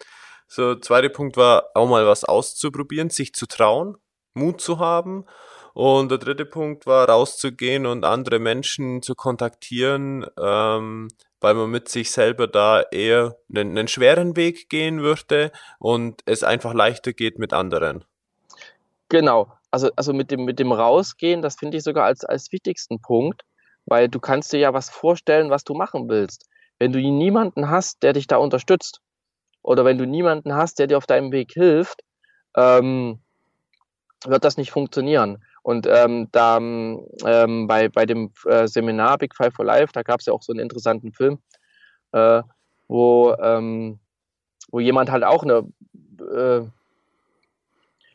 so, zweiter Punkt war auch mal was auszuprobieren, sich zu trauen, Mut zu haben. Und der dritte Punkt war rauszugehen und andere Menschen zu kontaktieren, ähm, weil man mit sich selber da eher einen, einen schweren Weg gehen würde und es einfach leichter geht mit anderen. Genau, also, also mit, dem, mit dem Rausgehen, das finde ich sogar als, als wichtigsten Punkt, weil du kannst dir ja was vorstellen, was du machen willst. Wenn du niemanden hast, der dich da unterstützt, oder wenn du niemanden hast, der dir auf deinem Weg hilft, ähm, wird das nicht funktionieren. Und ähm, da ähm, bei, bei dem äh, Seminar Big Five for Life, da gab es ja auch so einen interessanten Film, äh, wo, ähm, wo jemand halt auch eine, äh,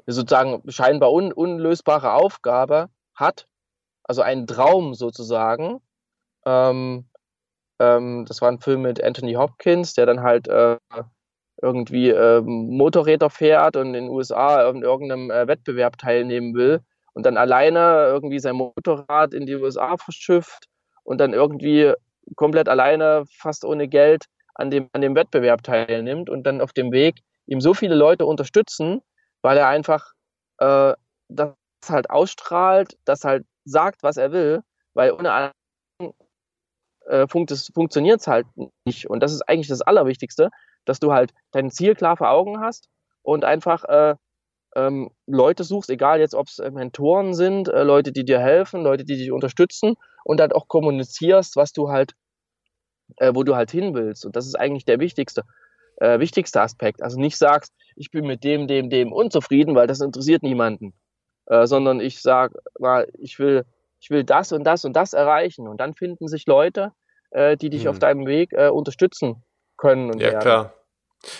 sozusagen scheinbar un unlösbare Aufgabe hat, also einen Traum sozusagen. Ähm, ähm, das war ein Film mit Anthony Hopkins, der dann halt äh, irgendwie ähm, Motorräder fährt und in den USA in irgendeinem äh, Wettbewerb teilnehmen will und dann alleine irgendwie sein Motorrad in die USA verschifft und dann irgendwie komplett alleine, fast ohne Geld, an dem, an dem Wettbewerb teilnimmt und dann auf dem Weg ihm so viele Leute unterstützen, weil er einfach äh, das halt ausstrahlt, das halt sagt, was er will, weil ohne äh, funkt funktioniert es halt nicht. Und das ist eigentlich das Allerwichtigste, dass du halt dein Ziel klar vor Augen hast und einfach äh, ähm, Leute suchst, egal jetzt, ob es äh, Mentoren sind, äh, Leute, die dir helfen, Leute, die dich unterstützen und dann auch kommunizierst, was du halt, äh, wo du halt hin willst. Und das ist eigentlich der wichtigste, äh, wichtigste Aspekt. Also nicht sagst, ich bin mit dem, dem, dem unzufrieden, weil das interessiert niemanden, äh, sondern ich sage mal, ich will, ich will das und das und das erreichen. Und dann finden sich Leute, äh, die dich hm. auf deinem Weg unterstützen können. Und ja, werden. klar.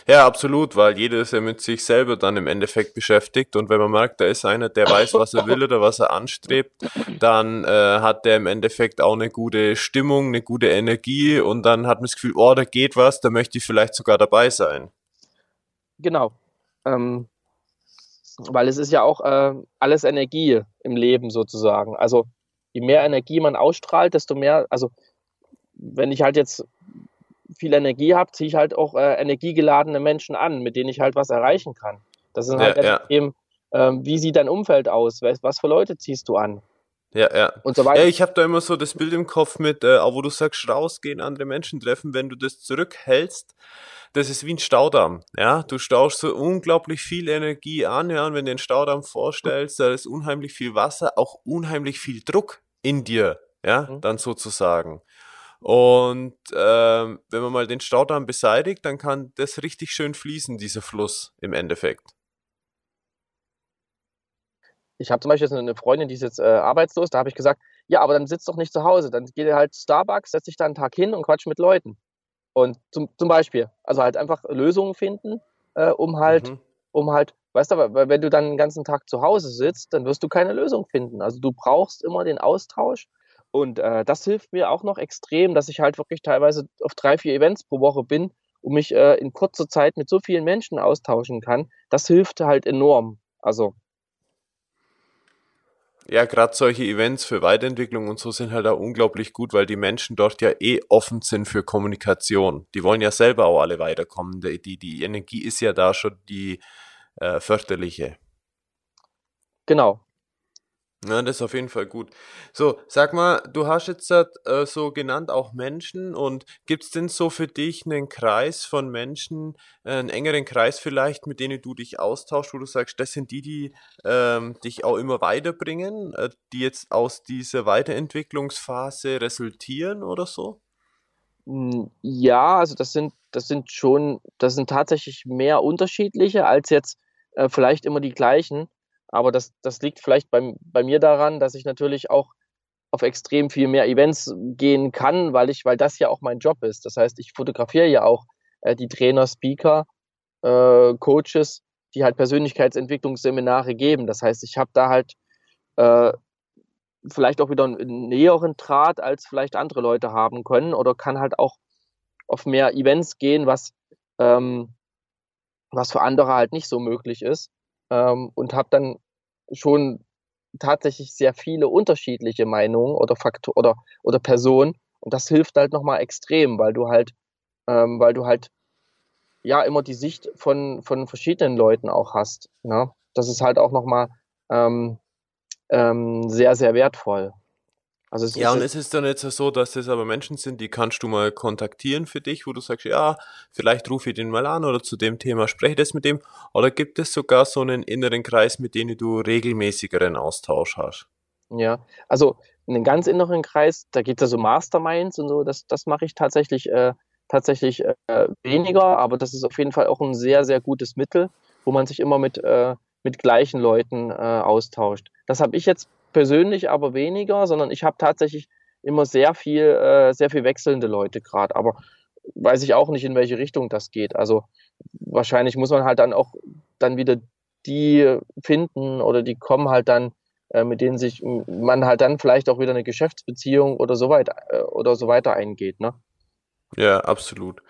Ja, absolut, weil jeder ist ja mit sich selber dann im Endeffekt beschäftigt und wenn man merkt, da ist einer, der weiß, was er will oder was er anstrebt, dann äh, hat der im Endeffekt auch eine gute Stimmung, eine gute Energie und dann hat man das Gefühl, oh, da geht was, da möchte ich vielleicht sogar dabei sein. Genau. Ähm, weil es ist ja auch äh, alles Energie im Leben sozusagen. Also je mehr Energie man ausstrahlt, desto mehr, also wenn ich halt jetzt viel Energie habe, ziehe ich halt auch äh, energiegeladene Menschen an, mit denen ich halt was erreichen kann. Das ist halt ja, eben, ähm, wie sieht dein Umfeld aus? Was, für Leute ziehst du an? Ja, ja. Und so weiter. Ja, ich habe da immer so das Bild im Kopf mit, äh, wo du sagst, rausgehen, andere Menschen treffen, wenn du das zurückhältst, das ist wie ein Staudamm, ja. Du staust so unglaublich viel Energie an, ja, und wenn du den Staudamm vorstellst, da ist unheimlich viel Wasser, auch unheimlich viel Druck in dir, ja, mhm. dann sozusagen. Und ähm, wenn man mal den Staudamm beseitigt, dann kann das richtig schön fließen, dieser Fluss im Endeffekt. Ich habe zum Beispiel jetzt eine Freundin, die ist jetzt äh, arbeitslos, da habe ich gesagt, ja, aber dann sitzt doch nicht zu Hause, dann geht halt Starbucks, setzt sich da einen Tag hin und quatscht mit Leuten. Und zum, zum Beispiel, also halt einfach Lösungen finden, äh, um halt, mhm. um halt, weißt du, aber wenn du dann den ganzen Tag zu Hause sitzt, dann wirst du keine Lösung finden. Also du brauchst immer den Austausch und äh, das hilft mir auch noch extrem, dass ich halt wirklich teilweise auf drei, vier Events pro Woche bin und mich äh, in kurzer Zeit mit so vielen Menschen austauschen kann. Das hilft halt enorm. Also. Ja, gerade solche Events für Weiterentwicklung und so sind halt auch unglaublich gut, weil die Menschen dort ja eh offen sind für Kommunikation. Die wollen ja selber auch alle weiterkommen. Die, die, die Energie ist ja da schon die äh, förderliche. Genau, ja, das ist auf jeden Fall gut. So, sag mal, du hast jetzt äh, so genannt auch Menschen und gibt es denn so für dich einen Kreis von Menschen, äh, einen engeren Kreis vielleicht, mit denen du dich austauschst, wo du sagst, das sind die, die ähm, dich auch immer weiterbringen, äh, die jetzt aus dieser Weiterentwicklungsphase resultieren oder so? Hm, ja, also das sind, das sind schon, das sind tatsächlich mehr unterschiedliche als jetzt äh, vielleicht immer die gleichen. Aber das, das liegt vielleicht bei, bei mir daran, dass ich natürlich auch auf extrem viel mehr Events gehen kann, weil ich, weil das ja auch mein Job ist. Das heißt, ich fotografiere ja auch äh, die Trainer, Speaker, äh, Coaches, die halt Persönlichkeitsentwicklungsseminare geben. Das heißt, ich habe da halt äh, vielleicht auch wieder einen näheren Draht, als vielleicht andere Leute haben können, oder kann halt auch auf mehr Events gehen, was, ähm, was für andere halt nicht so möglich ist. Ähm, und habe dann schon tatsächlich sehr viele unterschiedliche Meinungen oder Faktor oder, oder Personen. Und das hilft halt nochmal extrem, weil du halt, ähm, weil du halt ja immer die Sicht von, von verschiedenen Leuten auch hast. Ne? Das ist halt auch nochmal ähm, ähm, sehr, sehr wertvoll. Also ja, und es ist dann jetzt so, dass es aber Menschen sind, die kannst du mal kontaktieren für dich, wo du sagst, ja, vielleicht rufe ich den mal an oder zu dem Thema spreche das mit dem. Oder gibt es sogar so einen inneren Kreis, mit dem du regelmäßigeren Austausch hast? Ja, also einen ganz inneren Kreis, da geht es ja so Masterminds und so, das, das mache ich tatsächlich, äh, tatsächlich äh, weniger, aber das ist auf jeden Fall auch ein sehr, sehr gutes Mittel, wo man sich immer mit, äh, mit gleichen Leuten äh, austauscht. Das habe ich jetzt persönlich aber weniger, sondern ich habe tatsächlich immer sehr viel, äh, sehr viel wechselnde Leute gerade. Aber weiß ich auch nicht, in welche Richtung das geht. Also wahrscheinlich muss man halt dann auch dann wieder die finden oder die kommen halt dann, äh, mit denen sich man halt dann vielleicht auch wieder eine Geschäftsbeziehung oder so weit äh, oder so weiter eingeht, ne? Ja, absolut.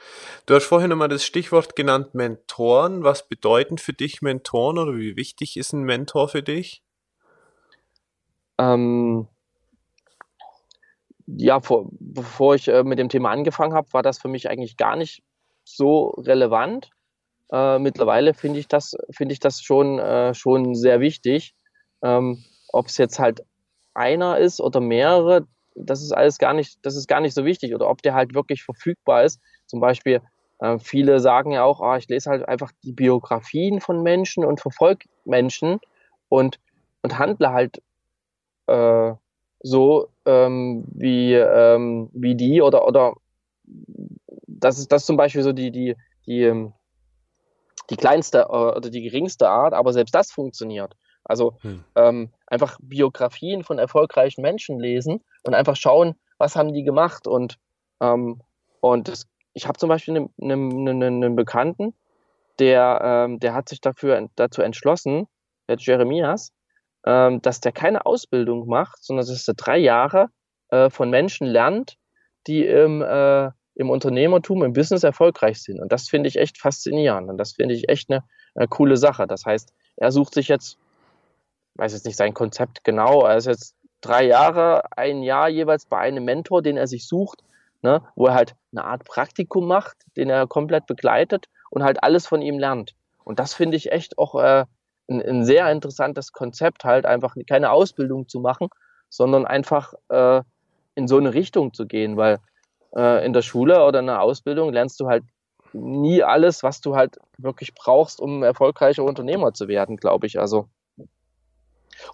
Du hast vorhin nochmal das Stichwort genannt Mentoren. Was bedeuten für dich Mentoren oder wie wichtig ist ein Mentor für dich? Ähm, ja, vor, bevor ich äh, mit dem Thema angefangen habe, war das für mich eigentlich gar nicht so relevant. Äh, mittlerweile finde ich das, finde ich das schon, äh, schon sehr wichtig. Ähm, Ob es jetzt halt einer ist oder mehrere, das ist alles gar nicht, das ist gar nicht so wichtig. Oder ob der halt wirklich verfügbar ist. Zum Beispiel Äh, viele sagen ja auch, oh, ich lese halt einfach die Biografien von Menschen und verfolge Menschen und, und handle halt äh, so ähm, wie, ähm, wie die oder, oder das ist das zum Beispiel so die, die, die, ähm, die kleinste äh, oder die geringste Art, aber selbst das funktioniert. Also hm. ähm, einfach Biografien von erfolgreichen Menschen lesen und einfach schauen, was haben die gemacht und ähm, und das, ich habe zum Beispiel einen, einen, einen, einen Bekannten, der ähm, der hat sich dafür dazu entschlossen, der Jeremias, ähm, dass der keine Ausbildung macht, sondern dass er drei Jahre äh, von Menschen lernt, die im äh, im Unternehmertum, im Business erfolgreich sind. Und das finde ich echt faszinierend. Und das finde ich echt eine, eine, coole Sache. Das heißt, er sucht sich jetzt, weiß jetzt nicht sein Konzept genau, er ist jetzt drei Jahre, ein Jahr jeweils bei einem Mentor, den er sich sucht, ne, wo er halt eine Art Praktikum macht, den er komplett begleitet und halt alles von ihm lernt. Und das finde ich echt auch äh, ein, ein, sehr interessantes Konzept, halt einfach keine Ausbildung zu machen, sondern einfach äh, in so eine Richtung zu gehen, weil äh, in der Schule oder in der Ausbildung lernst du halt nie alles, was du halt wirklich brauchst, um erfolgreicher Unternehmer zu werden, glaube ich. Also.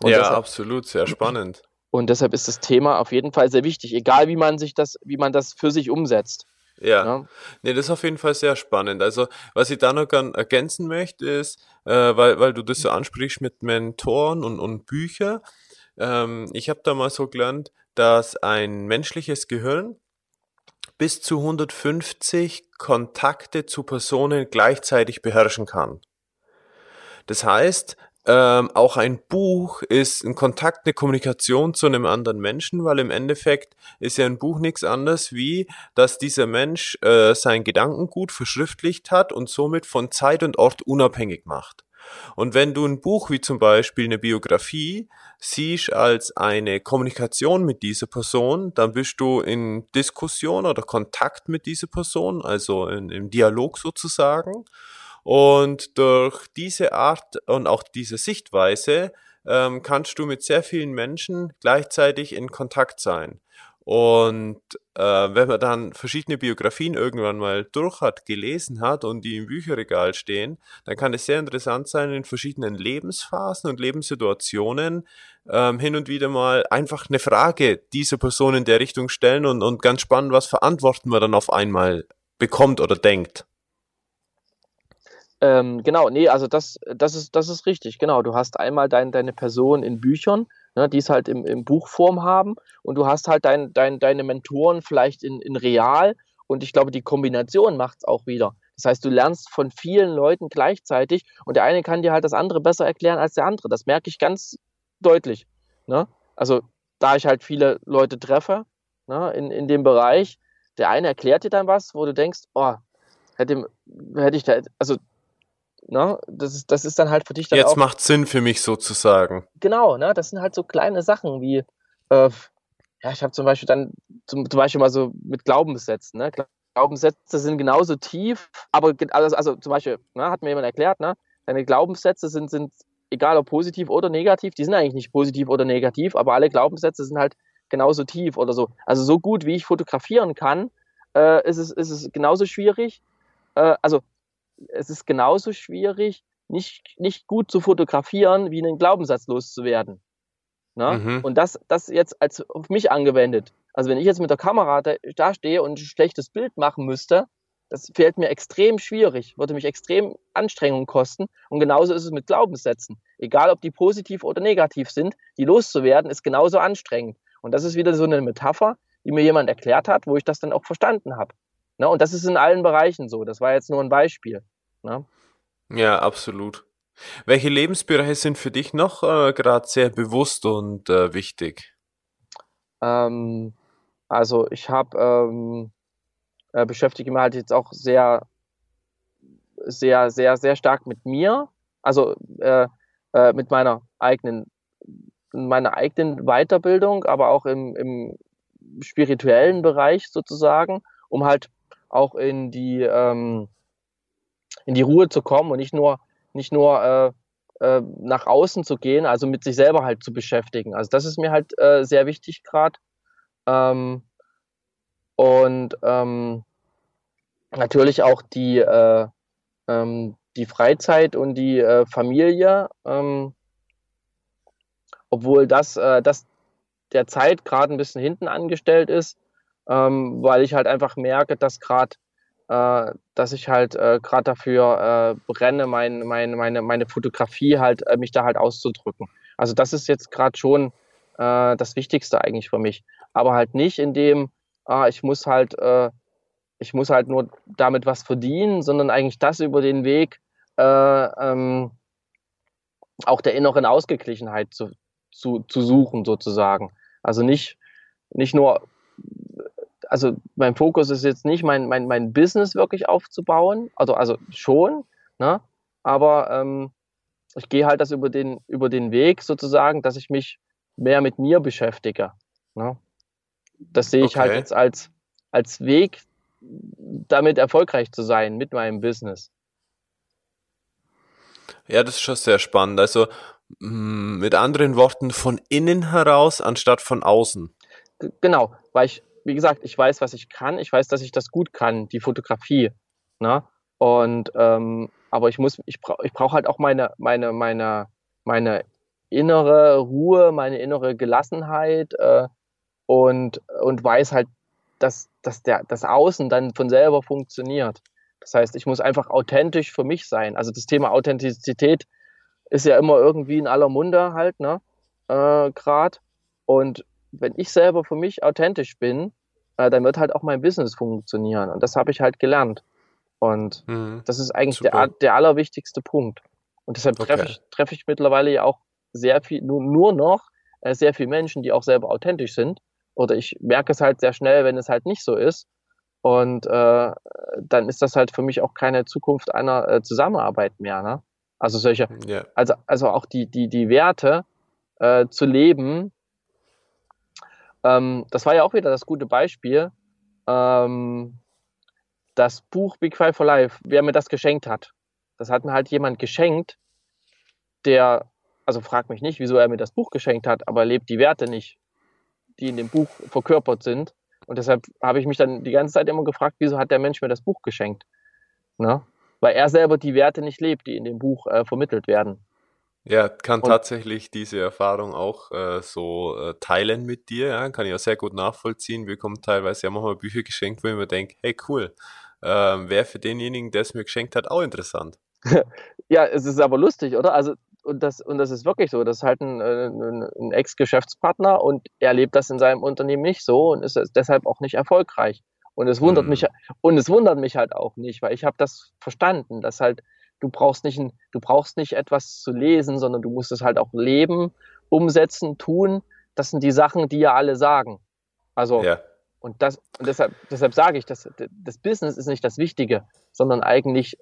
ja, deshalb, absolut, sehr spannend. Und deshalb ist das Thema auf jeden Fall sehr wichtig, egal wie man sich das, wie man das für sich umsetzt. Ja. ja. Nee, das ist auf jeden Fall sehr spannend. Also, was ich da noch gern ergänzen möchte, ist, äh, weil, weil du das so ansprichst mit Mentoren und, und Bücher. Ähm, ich habe da mal so gelernt, dass ein menschliches Gehirn bis zu 150 Kontakte zu Personen gleichzeitig beherrschen kann. Das heißt, ähm, auch ein Buch ist ein Kontakt, eine Kommunikation zu einem anderen Menschen, weil im Endeffekt ist ja ein Buch nichts anderes wie, dass dieser Mensch äh, sein Gedankengut verschriftlicht hat und somit von Zeit und Ort unabhängig macht. Und wenn du ein Buch wie zum Beispiel eine Biografie siehst als eine Kommunikation mit dieser Person, dann bist du in Diskussion oder Kontakt mit dieser Person, also in, im Dialog sozusagen. Und durch diese Art und auch diese Sichtweise ähm, kannst du mit sehr vielen Menschen gleichzeitig in Kontakt sein. Und äh, wenn man dann verschiedene Biografien irgendwann mal durch hat, gelesen hat und die im Bücherregal stehen, dann kann es sehr interessant sein, in verschiedenen Lebensphasen und Lebenssituationen ähm, hin und wieder mal einfach eine Frage dieser Person in der Richtung stellen und, und ganz spannend, was für Antworten man dann auf einmal bekommt oder denkt. Ähm, genau, nee, also das, das, ist, das ist richtig, genau. Du hast einmal dein, deine Person in Büchern ne, die es halt im, im Buchform haben und du hast halt dein, dein, deine Mentoren vielleicht in, in real und ich glaube, die Kombination macht es auch wieder. Das heißt, du lernst von vielen Leuten gleichzeitig und der eine kann dir halt das andere besser erklären als der andere. Das merke ich ganz deutlich. Ne? Also, da ich halt viele Leute treffe ne, in, in dem Bereich, der eine erklärt dir dann was, wo du denkst, oh, hätte, hätte ich da, also Ne? Das, ist, das ist dann halt für dich dann Jetzt auch, macht Sinn für mich sozusagen. Genau, ne? das sind halt so kleine Sachen wie, äh, ja, ich habe zum Beispiel dann zum, zum, Beispiel mal so mit Glaubenssätzen. Ne? Glaubenssätze sind genauso tief, aber also, also zum Beispiel, ne, hat mir jemand erklärt, ne? deine Glaubenssätze sind, sind, egal ob positiv oder negativ, die sind eigentlich nicht positiv oder negativ, aber alle Glaubenssätze sind halt genauso tief oder so. Also so gut, wie ich fotografieren kann, äh, ist, es, ist es genauso schwierig. Äh, also es ist genauso schwierig, nicht, nicht gut zu fotografieren, wie einen Glaubenssatz loszuwerden. Ne? Mhm. Und das, das jetzt als auf mich angewendet. Also wenn ich jetzt mit der Kamera da, da stehe und ein schlechtes Bild machen müsste, das fällt mir extrem schwierig, würde mich extrem Anstrengungen kosten. Und genauso ist es mit Glaubenssätzen. Egal, ob die positiv oder negativ sind, die loszuwerden, ist genauso anstrengend. Und das ist wieder so eine Metapher, die mir jemand erklärt hat, wo ich das dann auch verstanden habe. Ne? Und das ist in allen Bereichen so. Das war jetzt nur ein Beispiel. Ne? Ja, absolut. Welche Lebensbereiche sind für dich noch äh, gerade sehr bewusst und äh, wichtig? Ähm, also ich habe ähm, äh, beschäftige mich halt jetzt auch sehr, sehr, sehr, sehr stark mit mir, also äh, äh, mit meiner eigenen, meiner eigenen Weiterbildung, aber auch im, im spirituellen Bereich sozusagen, um halt auch in die, ähm, in die Ruhe zu kommen und nicht nur, nicht nur äh, äh, nach außen zu gehen, also mit sich selber halt zu beschäftigen. Also das ist mir halt äh, sehr wichtig gerade. Ähm, und ähm, natürlich auch die, äh, ähm, die Freizeit und die äh, Familie, ähm, obwohl das, äh, das der Zeit gerade ein bisschen hinten angestellt ist, ähm, weil ich halt einfach merke, dass gerade äh, dass ich halt äh, gerade dafür äh, brenne, mein, mein, meine, meine Fotografie halt, äh, mich da halt auszudrücken. Also das ist jetzt gerade schon äh, das Wichtigste eigentlich für mich. Aber halt nicht in dem, ah, ich muss halt, äh, ich muss halt nur damit was verdienen, sondern eigentlich das über den Weg äh, ähm, auch der inneren Ausgeglichenheit zu, zu, zu suchen, sozusagen. Also nicht, nicht nur also mein Fokus ist jetzt nicht, mein, mein, mein Business wirklich aufzubauen, also, also schon, ne? aber ähm, ich gehe halt das über den, über den Weg sozusagen, dass ich mich mehr mit mir beschäftige. Ne? Das sehe ich halt okay. halt jetzt als, als Weg, damit erfolgreich zu sein mit meinem Business. Ja, das ist schon sehr spannend. Also mm, mit anderen Worten, von innen heraus anstatt von außen. Genau, weil ich wie gesagt, ich weiß, was ich kann. Ich weiß, dass ich das gut kann, die Fotografie. Ne? Und ähm, aber ich muss, ich brauche ich brauch halt auch meine, meine, meine, meine innere Ruhe, meine innere Gelassenheit äh, und, und weiß halt, dass, dass der, das Außen dann von selber funktioniert. Das heißt, ich muss einfach authentisch für mich sein. Also das Thema Authentizität ist ja immer irgendwie in aller Munde halt, ne? Äh, Grad. Und wenn ich selber für mich authentisch bin, äh, dann wird halt auch mein Business funktionieren. Und das habe ich halt gelernt. Und mhm. das ist eigentlich der, der allerwichtigste Punkt. Und deshalb treffe okay. ich, treff ich mittlerweile ja auch sehr viel, nur, nur noch äh, sehr viele Menschen, die auch selber authentisch sind. Oder ich merke es halt sehr schnell, wenn es halt nicht so ist. Und äh, dann ist das halt für mich auch keine Zukunft einer äh, Zusammenarbeit mehr. Ne? Also solche, yeah. also, also auch die, die, die Werte äh, zu leben, ähm, das war ja auch wieder das gute Beispiel. Ähm, das Buch Big Five for Life, wer mir das geschenkt hat. Das hat mir halt jemand geschenkt, der, also frag mich nicht, wieso er mir das Buch geschenkt hat, aber lebt die Werte nicht, die in dem Buch verkörpert sind. Und deshalb habe ich mich dann die ganze Zeit immer gefragt, wieso hat der Mensch mir das Buch geschenkt? Ne? Weil er selber die Werte nicht lebt, die in dem Buch äh, vermittelt werden. Ja, kann Und tatsächlich diese Erfahrung auch äh, so äh, teilen mit dir, ja, kann ich auch sehr gut nachvollziehen. Wir bekommen teilweise ja manchmal Bücher geschenkt, wo ich mir denke, hey cool, ähm, wäre für denjenigen, der es mir geschenkt hat, auch interessant. [laughs] ja, es ist aber lustig, oder? Also und das, und das ist wirklich so. Das ist halt ein, äh, ein, ein Ex-Geschäftspartner und er lebt das in seinem Unternehmen nicht so und ist deshalb auch nicht erfolgreich. Und es wundert hm. mich, und es wundert mich halt auch nicht, weil ich habe das verstanden, dass halt du brauchst nicht, ein, du brauchst nicht etwas zu lesen, sondern du musst es halt auch leben, umsetzen, tun. Das sind die Sachen, die ja alle sagen. Also, ja. und das, und deshalb, deshalb sage ich, das, das Business ist nicht das Wichtige, sondern eigentlich,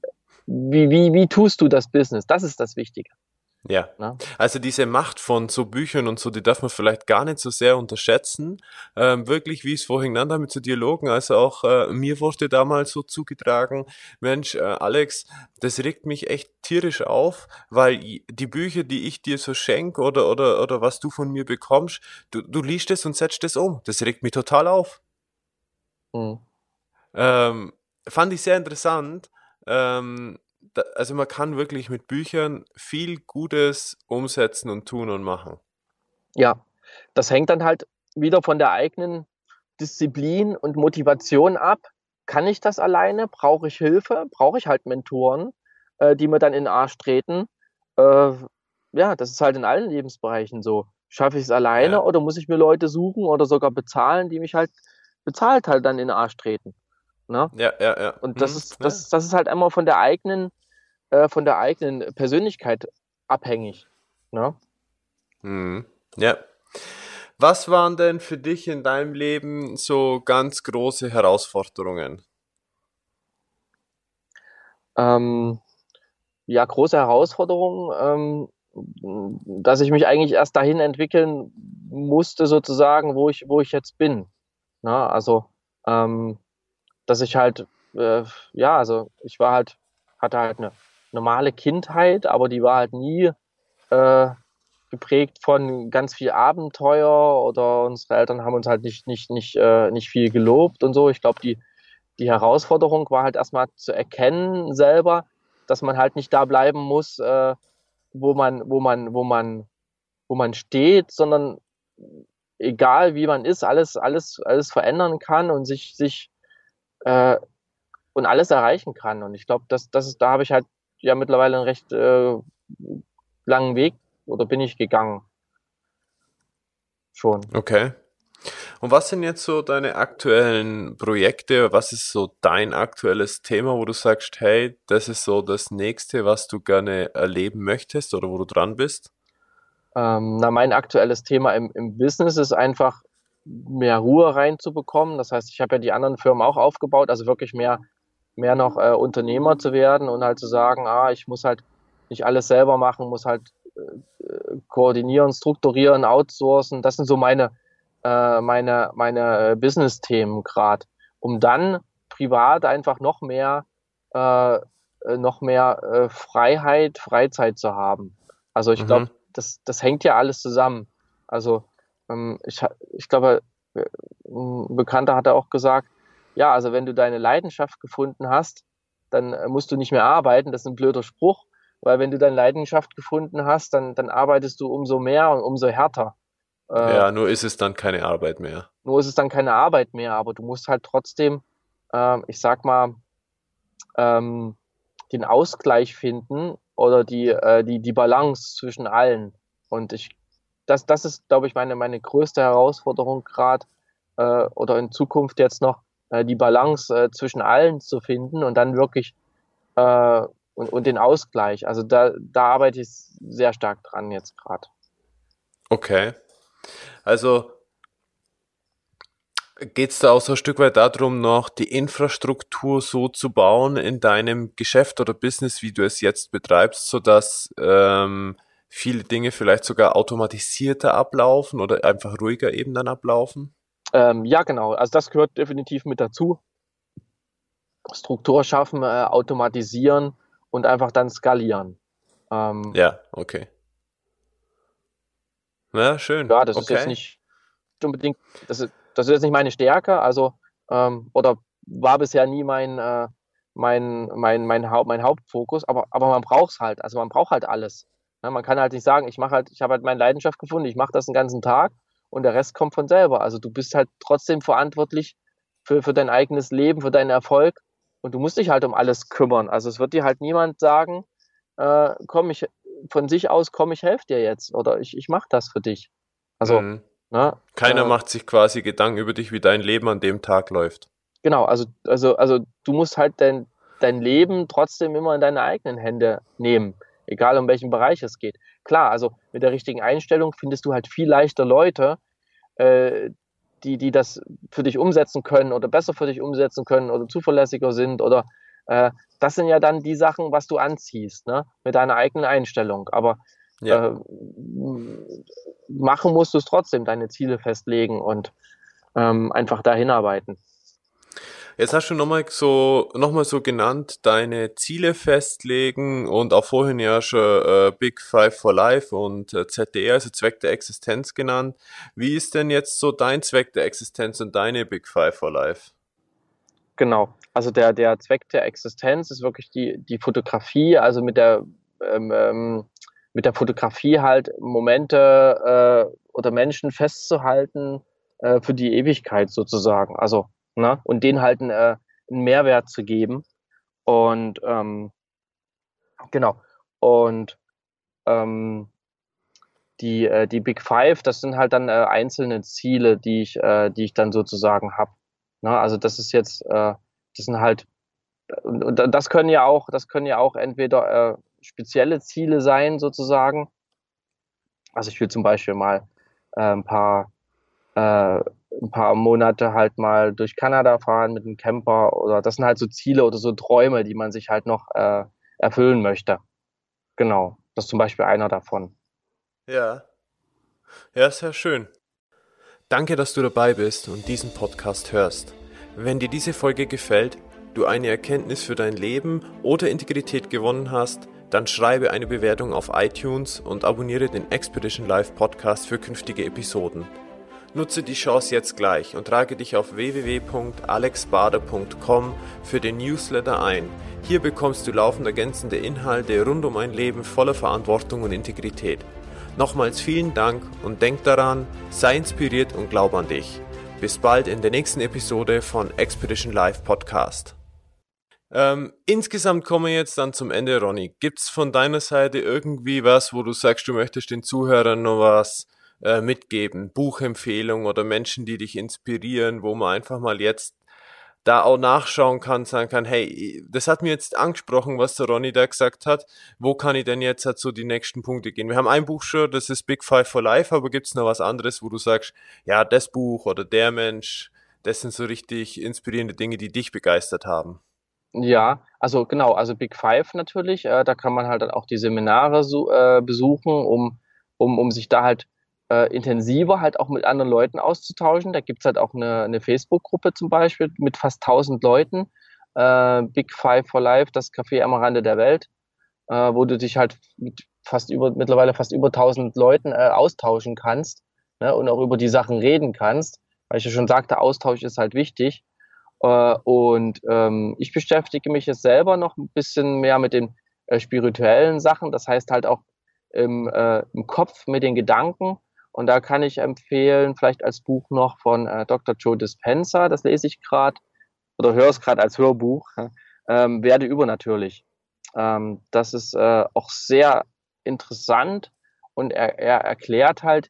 wie, wie, wie tust du das Business? Das ist das Wichtige. Ja. Na? Also diese Macht von so Büchern und so, die darf man vielleicht gar nicht so sehr unterschätzen. Ähm, wirklich, wie es vorhin genannt habe, mit so Dialogen, also auch äh, mir wurde damals so zugetragen, Mensch, äh, Alex, das regt mich echt tierisch auf, weil die Bücher, die ich dir so schenke oder, oder, oder was du von mir bekommst, du, du liest es und setzt es um. Das regt mich total auf. Mhm. Ähm, fand ich sehr interessant. Ähm, also man kann wirklich mit Büchern viel Gutes umsetzen und tun und machen. Ja, das hängt dann halt wieder von der eigenen Disziplin und Motivation ab. Kann ich das alleine? Brauche ich Hilfe? Brauche ich halt Mentoren, äh, die mir dann in den Arsch treten? Äh, ja, das ist halt in allen Lebensbereichen so. Schaffe ich es alleine ja. oder muss ich mir Leute suchen oder sogar bezahlen, die mich halt bezahlt halt dann in den Arsch treten? Ne? Ja, ja, ja. Und das, mhm, ist, das, das ist halt immer von der eigenen äh, von der eigenen Persönlichkeit abhängig. Ne? Mhm. Ja. Was waren denn für dich in deinem Leben so ganz große Herausforderungen? Ähm, ja, große Herausforderungen, ähm, dass ich mich eigentlich erst dahin entwickeln musste, sozusagen, wo ich, wo ich jetzt bin. Na, ne? also, ähm, dass ich halt, äh, ja, also ich war halt, hatte halt eine normale Kindheit, aber die war halt nie äh, geprägt von ganz viel Abenteuer oder unsere Eltern haben uns halt nicht, nicht, nicht, äh, nicht viel gelobt und so. Ich glaube, die, die Herausforderung war halt erstmal zu erkennen selber, dass man halt nicht da bleiben muss, äh, wo man, wo man, wo man, wo man steht, sondern egal wie man ist, alles, alles, alles verändern kann und sich, sich äh, und alles erreichen kann. Und ich glaube, das, das da habe ich halt ja mittlerweile einen recht äh, langen Weg oder bin ich gegangen. Schon. Okay. Und was sind jetzt so deine aktuellen Projekte? Was ist so dein aktuelles Thema, wo du sagst, hey, das ist so das nächste, was du gerne erleben möchtest oder wo du dran bist? Ähm, na, mein aktuelles Thema im, im Business ist einfach, mehr Ruhe reinzubekommen. Das heißt, ich habe ja die anderen Firmen auch aufgebaut, also wirklich mehr, mehr noch äh, Unternehmer zu werden und halt zu sagen, ah, ich muss halt nicht alles selber machen, muss halt äh, koordinieren, strukturieren, outsourcen. Das sind so meine, äh, meine, meine Business-Themen gerade, um dann privat einfach noch mehr, äh, noch mehr äh, Freiheit, Freizeit zu haben. Also ich mhm. glaube, das, das hängt ja alles zusammen. Also ähm, ich, ich glaube, äh, ein Bekannter hatte auch gesagt, ja, also wenn du deine Leidenschaft gefunden hast, dann äh, musst du nicht mehr arbeiten. Das ist ein blöder Spruch, weil wenn du deine Leidenschaft gefunden hast, dann, dann arbeitest du umso mehr und umso härter. Äh, ja, nur ist es dann keine Arbeit mehr. Nur ist es dann keine Arbeit mehr, aber du musst halt trotzdem, äh, ich sag mal, ähm, den Ausgleich finden oder die, äh, die, die Balance zwischen allen. Und ich, das, das ist, glaube ich, meine, meine größte Herausforderung gerade äh, oder in Zukunft jetzt noch, äh, die Balance äh, zwischen allen zu finden und dann wirklich äh, und, und den Ausgleich. Also da, da arbeite ich sehr stark dran jetzt gerade. Okay. Also geht es da auch so ein Stück weit darum, noch die Infrastruktur so zu bauen in deinem Geschäft oder Business, wie du es jetzt betreibst, sodass ähm, viele Dinge vielleicht sogar automatisierter ablaufen oder einfach ruhiger eben dann ablaufen? Ähm, ja, genau. Also das gehört definitiv mit dazu. Struktur schaffen, äh, automatisieren und einfach dann skalieren. Ähm, ja, okay. Ja, schön. Ja, das okay. ist jetzt nicht unbedingt, das ist, das ist jetzt nicht meine Stärke, also ähm, oder war bisher nie mein, äh, mein, mein, mein, Haupt, mein Hauptfokus, aber, aber man braucht es halt. Also man braucht halt alles. Ja, man kann halt nicht sagen, ich mache halt, ich habe halt meine Leidenschaft gefunden, ich mache das den ganzen Tag und der Rest kommt von selber. Also du bist halt trotzdem verantwortlich für, für dein eigenes Leben, für deinen Erfolg und du musst dich halt um alles kümmern. Also es wird dir halt niemand sagen, äh, komm, ich von sich aus, komm, ich helfe dir jetzt oder ich, ich mache das für dich. Also mhm. ne, keiner äh, macht sich quasi Gedanken über dich, wie dein Leben an dem Tag läuft. Genau, also, also, also du musst halt dein, dein Leben trotzdem immer in deine eigenen Hände nehmen egal um welchen Bereich es geht. Klar, also mit der richtigen Einstellung findest du halt viel leichter Leute, äh, die, die das für dich umsetzen können oder besser für dich umsetzen können oder zuverlässiger sind oder äh, das sind ja dann die Sachen, was du anziehst, ne? mit deiner eigenen Einstellung. Aber ja. äh, machen musst du es trotzdem, deine Ziele festlegen und ähm, einfach dahin arbeiten. Jetzt hast du nochmal so, noch mal so genannt, deine Ziele festlegen und auch vorhin ja schon äh, Big Five for Life und äh, ZDR, also Zweck der Existenz genannt. Wie ist denn jetzt so dein Zweck der Existenz und deine Big Five for Life? Genau, also der, der Zweck der Existenz ist wirklich die, die Fotografie, also mit der, ähm, ähm mit der Fotografie halt Momente äh, oder Menschen festzuhalten äh, für die Ewigkeit sozusagen. Also ne? und denen halt einen, äh, einen Mehrwert zu geben. Und ähm, genau. Und ähm, die, äh, die Big Five, das sind halt dann äh, einzelne Ziele, die ich, äh, die ich dann sozusagen habe. Ne? Also das ist jetzt, äh, das sind halt, und, und das können ja auch, das können ja auch entweder äh, spezielle Ziele sein, sozusagen. Also ich will zum Beispiel mal äh, ein paar äh, ein paar Monate halt mal durch Kanada fahren mit einem Camper oder das sind halt so Ziele oder so Träume, die man sich halt noch äh, erfüllen möchte. Genau, das ist zum Beispiel einer davon. Ja, ja, sehr schön. Danke, dass du dabei bist und diesen Podcast hörst. Wenn dir diese Folge gefällt, du eine Erkenntnis für dein Leben oder Integrität gewonnen hast, dann schreibe eine Bewertung auf iTunes und abonniere den Expedition Live Podcast für künftige Episoden. Nutze die Chance jetzt gleich und trage dich auf www.alexbader.com für den Newsletter ein. Hier bekommst du laufend ergänzende Inhalte rund um ein Leben voller Verantwortung und Integrität. Nochmals vielen Dank und denk daran, sei inspiriert und glaub an dich. Bis bald in der nächsten Episode von Expedition Live Podcast. Ähm, insgesamt kommen wir jetzt dann zum Ende, Ronny. Gibt's von deiner Seite irgendwie was, wo du sagst, du möchtest den Zuhörern noch was äh, mitgeben? Buchempfehlungen oder Menschen, die dich inspirieren, wo man einfach mal jetzt da auch nachschauen kann, sagen kann, hey, das hat mir jetzt angesprochen, was der Ronny da gesagt hat. Wo kann ich denn jetzt halt so die nächsten Punkte gehen? Wir haben ein Buch schon, das ist Big Five for Life, aber gibt's noch was anderes, wo du sagst, ja, das Buch oder der Mensch, das sind so richtig inspirierende Dinge, die dich begeistert haben? Ja, also genau, also Big Five natürlich, äh, da kann man halt dann auch die Seminare so, äh, besuchen, um, um, um sich da halt äh, intensiver halt auch mit anderen Leuten auszutauschen. Da gibt's halt auch eine, eine Facebook-Gruppe zum Beispiel mit fast 1000 Leuten, äh, Big Five for Life, das Café am Rande der Welt, äh, wo du dich halt mit fast über, mittlerweile fast über 1000 Leuten äh, austauschen kannst ne, und auch über die Sachen reden kannst. Weil ich ja schon sagte, Austausch ist halt wichtig. Äh, und ähm, ich beschäftige mich jetzt selber noch ein bisschen mehr mit den äh, spirituellen Sachen. Das heißt halt auch im, im Kopf mit den Gedanken. Und da kann ich empfehlen, vielleicht als Buch noch von äh, Dr. Joe Dispenza, das lese ich gerade oder höre es gerade als Hörbuch, ähm, werde übernatürlich. Ähm, das ist äh, auch sehr interessant und er, er erklärt halt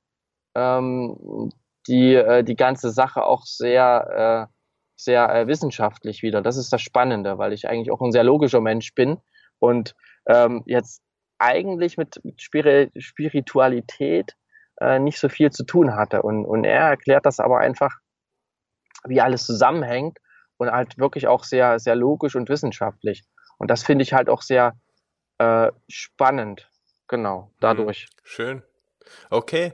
ähm, die, äh, die ganze Sache auch sehr äh, sehr äh, wissenschaftlich wieder. Das ist das Spannende, weil ich eigentlich auch ein sehr logischer Mensch bin und ähm, jetzt eigentlich mit, mit Spiritualität äh, nicht so viel zu tun hatte. Und, und er erklärt das aber einfach, wie alles zusammenhängt und halt wirklich auch sehr, sehr logisch und wissenschaftlich. Und das finde ich halt auch sehr äh, spannend. Genau, dadurch. Schön. Okay.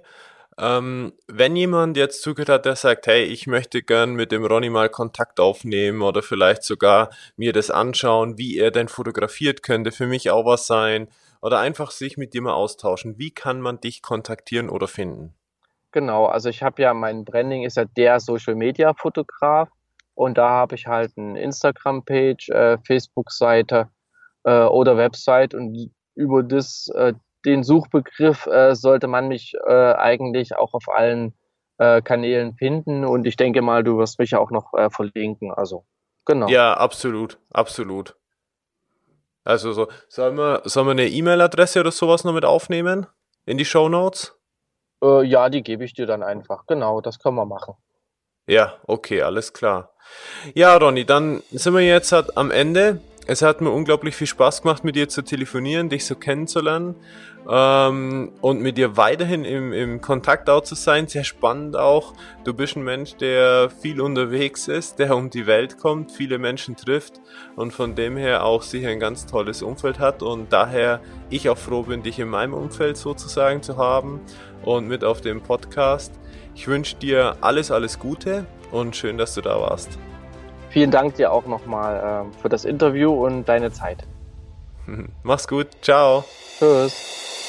Ähm, wenn jemand jetzt zugehört hat, der sagt, hey, ich möchte gern mit dem Ronny mal Kontakt aufnehmen oder vielleicht sogar mir das anschauen, wie er denn fotografiert, könnte für mich auch was sein oder einfach sich mit dir mal austauschen. Wie kann man dich kontaktieren oder finden? Genau, also ich habe ja, mein Branding ist ja der Social Media Fotograf und da habe ich halt eine Instagram-Page, äh, Facebook-Seite äh, oder Website und über das äh, den Suchbegriff äh, sollte man mich äh, eigentlich auch auf allen äh, Kanälen finden und ich denke mal, du wirst mich ja auch noch verlinken. Also, genau. Ja, absolut, absolut. Also so, sollen wir, sollen wir eine E-Mail-Adresse oder sowas noch mit aufnehmen in die Show Notes? Äh, ja, die gebe ich dir dann einfach. Genau, das können wir machen. Ja, okay, alles klar. Ja, Ronny, dann sind wir jetzt halt am Ende. Es hat mir unglaublich viel Spaß gemacht, mit dir zu telefonieren, dich so kennenzulernen ähm, und mit dir weiterhin im, im Kontakt auch zu sein. Sehr spannend auch. Du bist ein Mensch, der viel unterwegs ist, der um die Welt kommt, viele Menschen trifft und von dem her auch sicher ein ganz tolles Umfeld hat und daher ich auch froh bin, dich in meinem Umfeld sozusagen zu haben und mit auf dem Podcast. Ich wünsche dir alles, alles Gute und schön, dass du da warst. Vielen Dank dir auch nochmal äh, für das Interview und deine Zeit. [laughs] Mach's gut. Ciao. Tschüss.